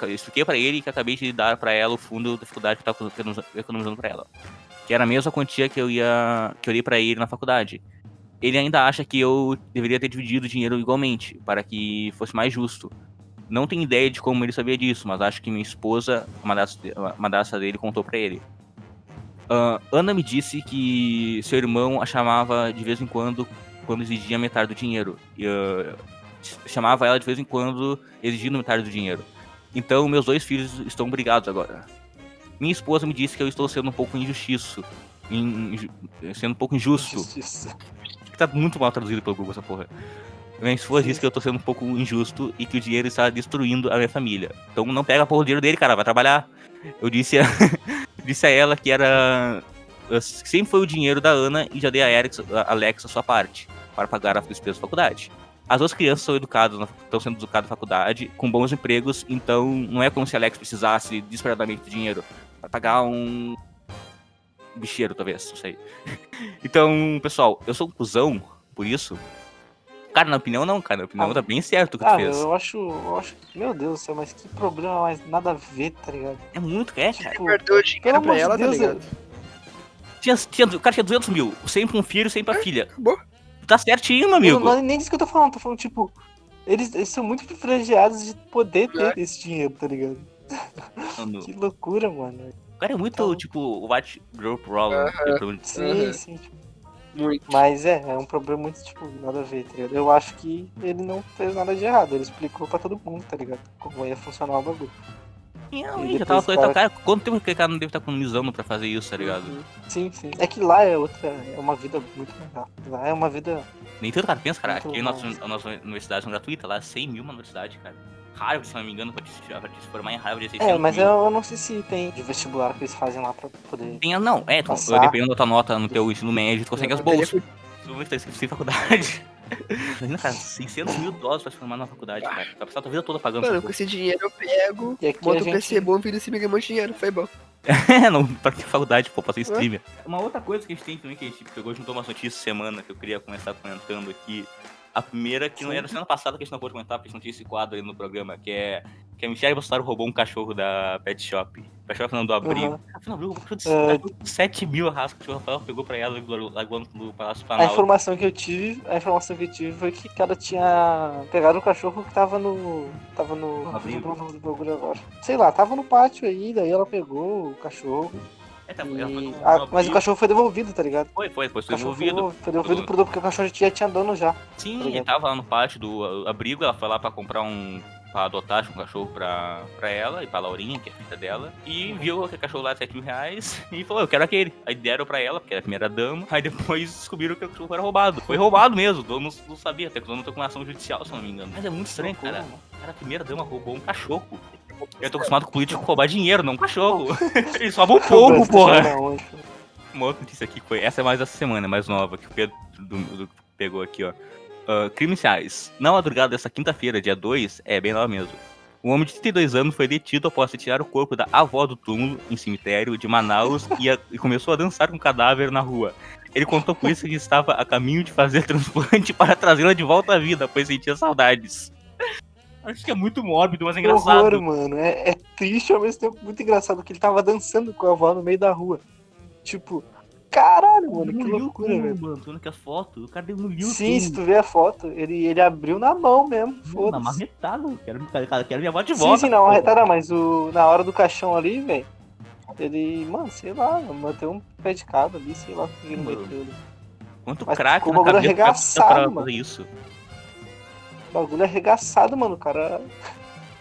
[SPEAKER 2] Eu expliquei para ele que acabei de dar para ela o fundo da faculdade que estava economiza- economizando para ela. Que era a mesma quantia que eu ia que eu dei para ele na faculdade. Ele ainda acha que eu deveria ter dividido o dinheiro igualmente, para que fosse mais justo. Não tenho ideia de como ele sabia disso, mas acho que minha esposa, a madrasta dele, contou para ele. Ah, Ana me disse que seu irmão a chamava de vez em quando quando exigia metade do dinheiro. E, ah, chamava ela de vez em quando exigindo metade do dinheiro. Então meus dois filhos estão brigados agora. Minha esposa me disse que eu estou sendo um pouco injustiço. in- inju- sendo um pouco injusto.
[SPEAKER 1] Justiça.
[SPEAKER 2] Que tá muito mal traduzido pelo Google essa porra. Minha esposa disse que eu tô sendo um pouco injusto e que o dinheiro está destruindo a minha família. Então não pega a porra do dinheiro dele, cara, vai trabalhar. Eu disse a, disse a ela que era. Sempre foi o dinheiro da Ana e já dei a Alex, a Alex a sua parte para pagar as despesas da faculdade. As duas crianças são educadas, estão sendo educadas na faculdade, com bons empregos, então não é como se a Alex precisasse desesperadamente de dinheiro para pagar um bicheiro, talvez, não sei. Então, pessoal, eu sou um cuzão por isso. Cara, na opinião não, cara. Na opinião
[SPEAKER 1] Ah,
[SPEAKER 2] tá bem certo o que tu
[SPEAKER 1] Ah,
[SPEAKER 2] fez.
[SPEAKER 1] eu acho, eu acho. Meu Deus do céu, mas que problema mais nada a ver, tá ligado?
[SPEAKER 2] É muito, é, cara.
[SPEAKER 1] Tipo,
[SPEAKER 3] Perdeu o dinheiro
[SPEAKER 1] pelo de
[SPEAKER 3] ela, tá
[SPEAKER 1] Deus,
[SPEAKER 3] ligado?
[SPEAKER 2] Tinha, tinha, o cara tinha 200 mil. Sempre um filho, sempre a filha.
[SPEAKER 3] Acabou.
[SPEAKER 2] Tá certinho, meu
[SPEAKER 1] eu
[SPEAKER 2] amigo.
[SPEAKER 1] não, nem disso que eu tô falando, tô falando, tipo, eles, eles são muito privilegiados de poder ter esse dinheiro, tá ligado?
[SPEAKER 2] Mano,
[SPEAKER 1] Que loucura, mano.
[SPEAKER 2] O cara é muito,
[SPEAKER 1] Então-
[SPEAKER 2] tipo, white girl problem. Problema de-
[SPEAKER 1] Sim,
[SPEAKER 3] Uhum.
[SPEAKER 1] sim. tipo,
[SPEAKER 3] Muito.
[SPEAKER 1] mas é, é um problema muito, tipo, nada a ver, tá ligado? Eu acho que ele não fez nada de errado, ele explicou pra todo mundo, tá ligado? Como ia funcionar o bagulho.
[SPEAKER 2] Não,
[SPEAKER 1] E
[SPEAKER 2] já tava com
[SPEAKER 1] o
[SPEAKER 2] cara... Quanto tempo que o cara não deve estar economizando pra fazer isso, tá ligado?
[SPEAKER 3] Uhum.
[SPEAKER 1] Sim, sim. É que lá é outra, é uma vida muito melhor. Lá é uma vida.
[SPEAKER 2] Nem tanto cara pensa, cara. Aqui a nossa, a nossa universidade é gratuita, lá é 100 mil uma universidade, cara. Harvard, se não me engano, pra te, pra te se formar em Harvard é 600
[SPEAKER 1] É, mas
[SPEAKER 2] mil.
[SPEAKER 1] eu, não sei se tem de vestibular que eles fazem lá pra poder.
[SPEAKER 2] Tem, não, é, tu,
[SPEAKER 1] Passar.
[SPEAKER 2] dependendo da tua nota no teu ensino médio, tu consegue as
[SPEAKER 3] Eu
[SPEAKER 2] bolsas. Tu vai estar inscrito sem faculdade. Imagina, cara, 600 mil dólares pra se formar na faculdade, cara. Vai passar a tua vida toda pagando
[SPEAKER 3] Mano, com esse dinheiro eu pego,
[SPEAKER 1] E aqui
[SPEAKER 3] monto
[SPEAKER 1] a
[SPEAKER 3] um PC
[SPEAKER 1] gente.
[SPEAKER 3] bom, filho, se me ganha um monte de dinheiro. Foi bom.
[SPEAKER 2] É, não, pra que faculdade, pô, pra ser streamer. Uma outra coisa que a gente tem também, que a gente pegou juntou umas notícias semana que eu queria começar comentando aqui. A primeira, que não era semana passada que a gente não pôde comentar, porque a gente não tinha esse quadro aí no programa, que é que a Michelle Bolsonaro roubou um cachorro da Pet Shop. Pet Shop não, do Abril.
[SPEAKER 1] Uhum.
[SPEAKER 2] Afinal, abriu um cachorro de
[SPEAKER 1] É.
[SPEAKER 2] 7 mil raças que o Rafael pegou pra ela largou no Palácio
[SPEAKER 1] A
[SPEAKER 2] Planalto.
[SPEAKER 1] informação que eu tive, a informação que eu tive foi que ela tinha pegado o cachorro que tava no. Tava no. O agora. Sei lá, tava no pátio aí, daí ela pegou o cachorro.
[SPEAKER 2] É, tá,
[SPEAKER 1] e- Ah, mas o cachorro foi devolvido, tá ligado?
[SPEAKER 2] Foi, foi,
[SPEAKER 1] O
[SPEAKER 2] foi
[SPEAKER 1] foi
[SPEAKER 2] devolvido.
[SPEAKER 1] foi devolvido pro porque o cachorro já tinha, dono já.
[SPEAKER 2] Sim,
[SPEAKER 1] Tá
[SPEAKER 2] ele tava lá no pátio do abrigo, ela foi lá pra comprar um. pra adotar um cachorro pra, pra ela e pra Laurinha, que é a filha dela. E viu aquele cachorro lá de 7 mil reais e falou, eu quero aquele. Aí deram pra ela, porque era a primeira dama. Aí depois descobriram que o cachorro era roubado. Foi roubado mesmo, o dono não, sabia, até que o dono tá com uma ação judicial, se não me engano. Mas é muito estranho, cara. Cara, a primeira dama roubou um cachorro. Eu tô acostumado com político roubar dinheiro, não um cachorro. Eles roubam um pouco, porra. Uma outra notícia aqui que foi. Essa é mais dessa semana, é mais nova, que o Pedro do- do- pegou aqui, ó. Ah, crimes reais. Na madrugada dessa quinta-feira, dia 2, é bem nova mesmo. Um homem de 32 anos foi detido após retirar o corpo da avó do túmulo em cemitério de Manaus e, a- e começou a dançar com o cadáver na rua. Ele contou por isso que estava a caminho de fazer transplante para trazê-la de volta à vida, pois sentia saudades. Acho que é muito mórbido, mas é
[SPEAKER 1] Que
[SPEAKER 2] engraçado.
[SPEAKER 1] horror, mano. É, é triste ao mesmo tempo muito engraçado que ele tava dançando com a avó no meio da rua. Tipo, caralho, mano, que loucura,
[SPEAKER 2] túmulo,
[SPEAKER 1] velho.
[SPEAKER 2] mano. Tô vendo aqui as fotos. O cara demoliu
[SPEAKER 1] Sim, se tu ver a foto, ele, ele abriu na mão mesmo.
[SPEAKER 2] Na
[SPEAKER 1] Foda-se.
[SPEAKER 2] marretada, quero, quero, quero minha avó de
[SPEAKER 1] Sim,
[SPEAKER 2] volta.
[SPEAKER 1] sim, não, arretada, mas o, na hora do caixão ali, velho, ele, mano, sei lá, manteve um pé de cada ali, sei lá que ele meteu ali.
[SPEAKER 2] Quanto
[SPEAKER 1] Mas
[SPEAKER 2] craque na cabeça
[SPEAKER 1] arregaçado,
[SPEAKER 2] pra
[SPEAKER 1] mano.
[SPEAKER 2] fazer isso.
[SPEAKER 1] O bagulho arregaçado, mano, o cara,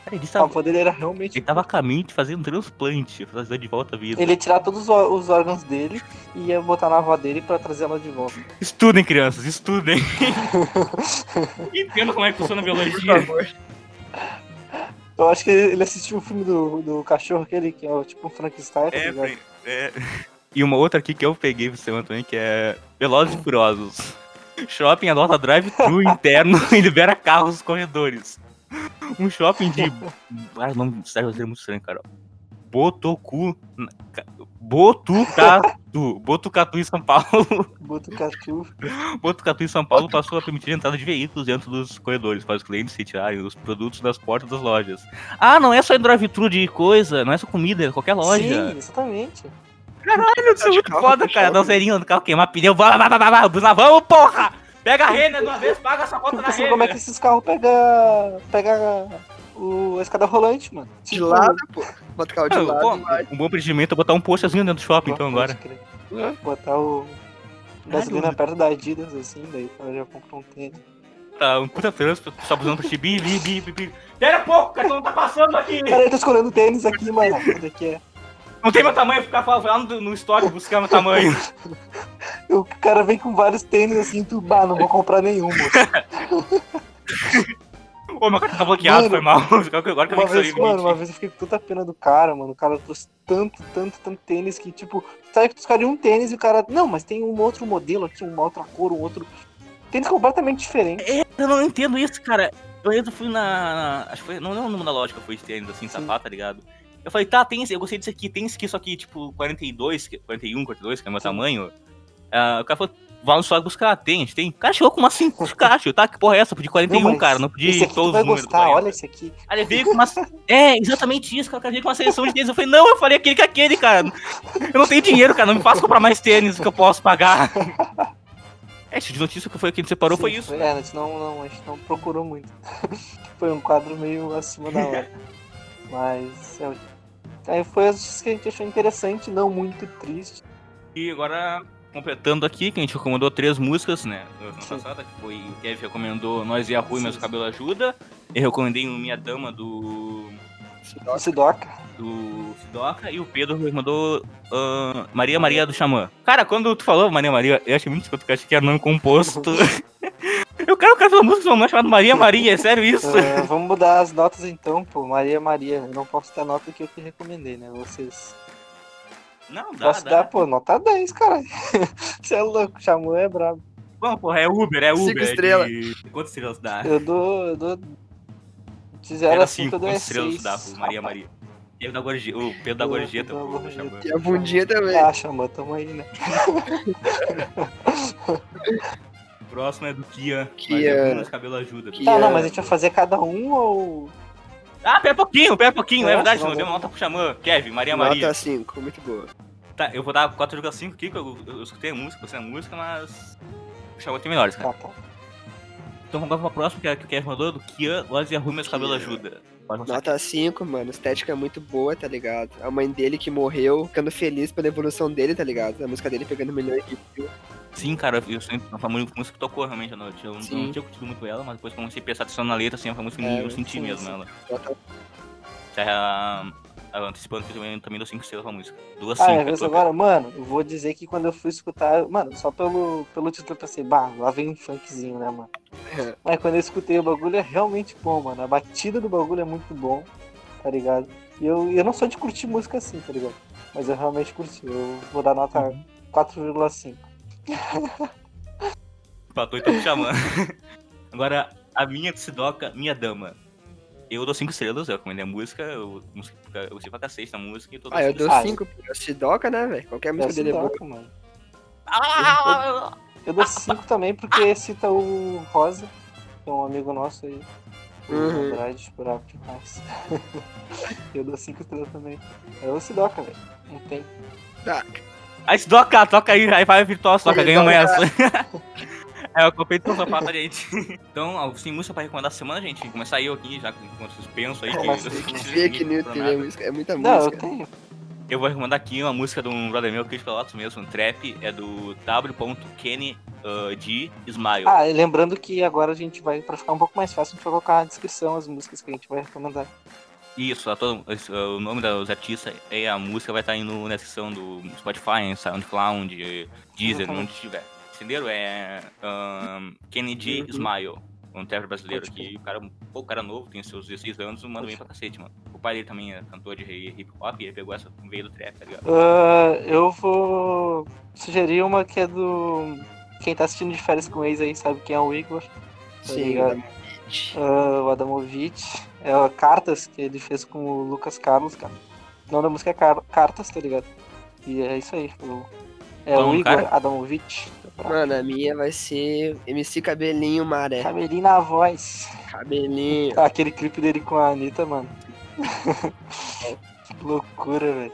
[SPEAKER 2] Cara, ele
[SPEAKER 1] a
[SPEAKER 2] tava,
[SPEAKER 1] avó dele era realmente...
[SPEAKER 2] ele tava a caminho de fazer um transplante, fazer de volta a vida.
[SPEAKER 1] Ele ia tirar todos os, órgãos dele e ia botar na avó dele pra trazer ela de volta.
[SPEAKER 2] Estudem, crianças, estudem. Entendo como é que funciona a
[SPEAKER 3] Por
[SPEAKER 2] biologia.
[SPEAKER 3] favor.
[SPEAKER 1] Eu acho que ele assistiu o filme do, do cachorro aquele, que é o tipo um Frankenstein, tá
[SPEAKER 2] É,
[SPEAKER 1] ligado?
[SPEAKER 2] é. E uma outra aqui que eu peguei pra semana também, que é Velozes e Furiosos. Shopping adota drive-thru interno e libera carros nos corredores. Um shopping de. Ah, não, sério, é muito estranho, cara. Botocu. Botucatu. Botucatu em São Paulo.
[SPEAKER 1] Botucatu.
[SPEAKER 2] Botucatu em São Paulo passou a permitir a entrada de veículos dentro dos corredores para os clientes retirarem os produtos das portas das lojas. Ah, não é só em drive-thru de coisa, não é só comida, é qualquer loja.
[SPEAKER 1] Sim, exatamente.
[SPEAKER 2] Caralho, isso é muito
[SPEAKER 3] carro,
[SPEAKER 2] foda,
[SPEAKER 3] tá
[SPEAKER 2] cara.
[SPEAKER 3] chato.
[SPEAKER 2] Dançeirinho do carro queimar pneu. Vá, vá, vá, vá, vá, Bruna, vamos, porra! Pega a Renner de uma vez, paga essa conta da
[SPEAKER 1] pensando como é que esses carros pegam pega o, a escada rolante, mano.
[SPEAKER 3] De
[SPEAKER 1] Tipo,
[SPEAKER 3] lado, pô. Bota o carro de
[SPEAKER 2] Ah,
[SPEAKER 3] lado. vai.
[SPEAKER 2] Um bom procedimento é botar um postazinho dentro do shopping, então, agora.
[SPEAKER 1] Botar o gasolina
[SPEAKER 2] mano.
[SPEAKER 1] perto da Adidas, assim, daí cara já compra um tênis.
[SPEAKER 2] Tá, um puta trânsito, só busando pro chibi, bi, bi, bi, bi. Pera pouco, o cartão tá passando aqui.
[SPEAKER 1] Cara, eu tô escolhendo tênis aqui, mas onde é que é?
[SPEAKER 2] Não tem meu tamanho, ficar falando lá no, estoque buscar meu tamanho.
[SPEAKER 1] O cara vem com vários tênis assim, tu, bah, não vou comprar nenhum, moço.
[SPEAKER 2] Ô, meu cartão tá bloqueado,
[SPEAKER 1] Mano,
[SPEAKER 2] foi mal. Agora que eu vi
[SPEAKER 1] Uma vez, mano, uma vez eu fiquei com tanta pena do cara, mano. O cara trouxe tanto, tanto, tanto tênis que, tipo, sabe que tu escolhe um tênis e o cara. Não, mas tem um outro modelo aqui, uma outra cor, um outro. Tênis completamente diferente.
[SPEAKER 2] Eu não entendo isso, cara. Eu fui na. Acho que foi. Não lembro o nome da loja que eu fui de tênis, assim,
[SPEAKER 1] Sim.
[SPEAKER 2] sapato, tá ligado? Eu falei, tá, tem esse, eu gostei desse aqui, tem esse aqui, só que, tipo, 42, que- 41, 42, que é o meu tamanho. Ah, o cara falou, vai no estoque buscar, tem, a gente tem. O cara chegou com umas 5 caixas, tá? Que porra é essa? Eu pedi 41,
[SPEAKER 1] mas
[SPEAKER 2] cara, não pedi todos
[SPEAKER 1] vai
[SPEAKER 2] os números.
[SPEAKER 1] gostar,
[SPEAKER 2] 40.
[SPEAKER 1] olha esse aqui.
[SPEAKER 2] Aí ele veio com uma. É, exatamente isso, cara. O cara veio com uma seleção de tênis. Eu falei, não, eu falei aquele que aquele, cara. Eu não tenho dinheiro, cara. Não me faça comprar mais tênis que eu posso pagar. É, de notícia que foi que a gente separou foi
[SPEAKER 1] Sim,
[SPEAKER 2] isso.
[SPEAKER 1] É, a gente não, não, a gente não procurou muito. foi um quadro meio acima da hora. Mas. É, aí foi as notícias que a gente achou interessante, não muito triste.
[SPEAKER 2] E agora, completando aqui, que a gente recomendou três músicas, né? Na passada, que foi o Kevin recomendou Nós e a Rui, mas o cabelo ajuda. Eu recomendei o Minha Dama do.
[SPEAKER 1] Sidoca.
[SPEAKER 2] do Sidoca e o Pedro recomendou ah, Maria Maria do Xamã. Cara, quando tu falou Maria Maria, eu achei muito escroto que eu achei que era nome composto. eu quero o cara fazer uma música com um nome chamado Maria Maria, é sério isso?
[SPEAKER 1] É, vamos mudar as notas então, pô. Maria Maria. Eu não posso ter a nota que eu que recomendei, né? Vocês.
[SPEAKER 2] Não, dá,
[SPEAKER 1] Posso
[SPEAKER 2] dá.
[SPEAKER 1] dar, pô, nota 10, cara. Você é louco, chamou é brabo.
[SPEAKER 2] Bom, porra, é Uber, é Uber.
[SPEAKER 3] Cinco
[SPEAKER 2] é de-
[SPEAKER 3] estrelas.
[SPEAKER 2] Quantas estrelas dá?
[SPEAKER 1] Eu dou. Eu dou. De 0
[SPEAKER 2] Era
[SPEAKER 1] a 5
[SPEAKER 2] cinco,
[SPEAKER 1] eu dou
[SPEAKER 2] quantas
[SPEAKER 1] é
[SPEAKER 2] estrelas
[SPEAKER 1] 6.
[SPEAKER 2] dá pro Maria Maria? Pedro da gorjeta, o Pedro da gorjeta, pô,
[SPEAKER 1] gorjeta.
[SPEAKER 3] E a bundinha também.
[SPEAKER 1] Ah, chamou, tamo aí, né?
[SPEAKER 2] O próximo é do Kian.
[SPEAKER 3] Kian.
[SPEAKER 2] Mas cabelo ajuda.
[SPEAKER 3] Kian.
[SPEAKER 1] Tá, não, mas a gente vai fazer cada um ou.
[SPEAKER 2] Ah, pera pouquinho, pera pouquinho, é
[SPEAKER 1] É,
[SPEAKER 2] verdade,
[SPEAKER 1] não,
[SPEAKER 2] não deu uma
[SPEAKER 1] não.
[SPEAKER 2] nota pro Xamã. Kevin, Maria Maria.
[SPEAKER 3] Nota 5, muito boa.
[SPEAKER 2] Tá, eu vou dar 4,5 aqui, porque eu, eu, eu escutei a música, gostei da música, mas. O Xamã tem melhores, cara.
[SPEAKER 1] Tá, tá.
[SPEAKER 2] Então vamos agora pra próxima, que é que o Kevin mandou, do Kian, Lojas e Arrume, esse cabelo
[SPEAKER 3] Kian.
[SPEAKER 2] ajuda.
[SPEAKER 3] Nota 5, mano. Estética é muito boa, tá ligado? A mãe dele que morreu, ficando feliz pela evolução dele, tá ligado? A música dele pegando milhões de views.
[SPEAKER 2] Sim, cara, eu sempre, foi uma música que tocou realmente à noite. Eu,
[SPEAKER 3] Sim.
[SPEAKER 2] não tinha curtido muito ela, mas depois que eu comecei a prestar atenção na letra, assim, foi uma música que
[SPEAKER 3] É,
[SPEAKER 2] eu senti
[SPEAKER 1] sim,
[SPEAKER 2] mesmo
[SPEAKER 1] sim.
[SPEAKER 2] ela.
[SPEAKER 3] Nota
[SPEAKER 2] antecipando que eu também, dou 5 estrelas pra música. Duas
[SPEAKER 1] Ah,
[SPEAKER 2] 5.
[SPEAKER 1] minha vez agora, mano, eu vou dizer que quando eu fui escutar, mano, só pelo, pelo título eu pensei, bah, lá vem um funkzinho, né, mano?
[SPEAKER 3] É.
[SPEAKER 1] Mas quando eu escutei o bagulho é realmente bom, mano. A batida do bagulho é muito bom, tá ligado? E eu, eu não sou de curtir música assim, tá ligado? Mas eu realmente curti. Eu vou dar nota 4,5.
[SPEAKER 2] Empatou então me chamando. Agora, a minha Tsidoka, minha dama. Eu dou 5 estrelas, eu recomendo a música, eu, música- eu gostei pra cacete da música e tô
[SPEAKER 3] Ah, eu dou
[SPEAKER 1] Ah,
[SPEAKER 3] 5 pro Sidoca, né, velho? Qualquer música dele é boa.
[SPEAKER 1] Sidoca, mano.
[SPEAKER 2] Ah!
[SPEAKER 1] Eu dou 5 também porque cita o Rosa, que é um amigo nosso aí. O
[SPEAKER 3] Uhum.
[SPEAKER 1] Andrade, bravo demais. eu dou 5 estrelas também. É o Sidoca, velho. Não tem.
[SPEAKER 3] Tá.
[SPEAKER 2] Aí Tsidoka, toca aí, aí vai
[SPEAKER 3] Oi,
[SPEAKER 2] ganhamos
[SPEAKER 3] Tsidoka.
[SPEAKER 2] essa. É, eu comprei tão safata, gente. Então, ó, sem música pra recomendar a semana, gente. Começar eu aqui, já com suspenso aí. Que
[SPEAKER 1] assim?
[SPEAKER 2] eu que
[SPEAKER 3] Vê que é música, é muita
[SPEAKER 1] Não, eu tenho.
[SPEAKER 2] Eu vou recomendar aqui uma música de um brother meu, Chris Pelotas mesmo, um trap, é do W.Kenny uh, G Smile.
[SPEAKER 1] Ah, e lembrando que agora a gente vai, pra ficar um pouco mais fácil, a gente vai colocar na descrição as músicas que a gente vai recomendar.
[SPEAKER 2] Isso, a todo- o nome dos artistas e a música vai estar indo na descrição do Spotify, SoundCloud, Deezer, onde tiver. Entenderam? É um, Kenny G
[SPEAKER 3] Uhum.
[SPEAKER 2] Smile, um trapper brasileiro aqui. O cara, pô, o cara novo, tem seus 16 anos, manda bem pra cacete, mano. O pai dele também é cantor de hip hop e ele pegou essa veio do trap, tá ligado?
[SPEAKER 1] Ah, eu vou sugerir uma que é do. Quem tá assistindo de férias com o ex aí sabe quem é o Igor.
[SPEAKER 3] Sim,
[SPEAKER 1] ligado?
[SPEAKER 3] da Beat.
[SPEAKER 1] Ah, o Adamovic. É a Cartas que ele fez com o Lucas Carlos, cara. O nome da música é Car- Cartas, tá ligado? E é isso aí. o- É o
[SPEAKER 2] o
[SPEAKER 1] Igor
[SPEAKER 2] cara?
[SPEAKER 1] Adamovic.
[SPEAKER 3] Mano, a minha vai ser MC Cabelinho Maré.
[SPEAKER 1] Cabelinho na voz.
[SPEAKER 3] Cabelinho.
[SPEAKER 1] Ah, Aquele clipe dele com a Anitta, mano. que loucura, velho.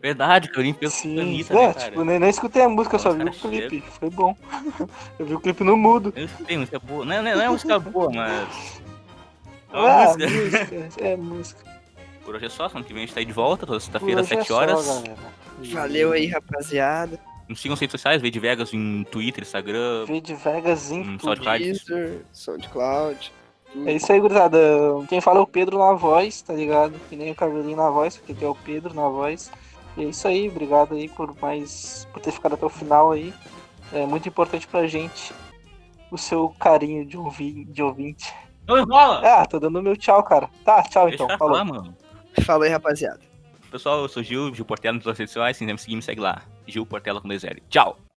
[SPEAKER 2] Verdade, que eu limpo
[SPEAKER 1] Sim,
[SPEAKER 2] Anitta,
[SPEAKER 1] é,
[SPEAKER 2] né, cara?
[SPEAKER 1] tipo, nem, nem escutei a música, eu só vi o clipe. Foi bom. eu vi o clipe no mudo.
[SPEAKER 2] Eu escutei música boa. Não, não, não é música boa, mas. É
[SPEAKER 1] Ah,
[SPEAKER 2] música.
[SPEAKER 1] música. É música.
[SPEAKER 2] Por hoje é só, semana que vem a gente tá aí de volta, toda sexta-feira, às
[SPEAKER 1] é
[SPEAKER 2] 7
[SPEAKER 1] só,
[SPEAKER 2] horas.
[SPEAKER 1] galera.
[SPEAKER 3] Valeu aí, rapaziada.
[SPEAKER 2] Nos sigam nas redes sociais, Veio de Vegas em Twitter, Instagram.
[SPEAKER 1] Vídeo Vegas em
[SPEAKER 2] Hum. SoundCloud.
[SPEAKER 3] Deezer, SoundCloud.
[SPEAKER 1] É isso aí, gurizada. Quem fala é o Pedro na voz, tá ligado? Que nem o cabelinho na voz, porque aqui é o Pedro na voz. E é isso aí, obrigado aí por mais. por ter ficado até o final aí. É muito importante pra gente o seu carinho de, ouvi, de ouvinte.
[SPEAKER 2] Não enrola!
[SPEAKER 1] Ah, tô dando meu tchau, cara. Tá, tchau
[SPEAKER 2] Deixa
[SPEAKER 1] então. Falou.
[SPEAKER 2] falar, mano.
[SPEAKER 3] Falou aí, rapaziada.
[SPEAKER 2] Pessoal, eu sou Gil, Gil Portela nas redes sociais. Se quiser me seguir, me segue lá. Gil Portela com 2L. Tchau!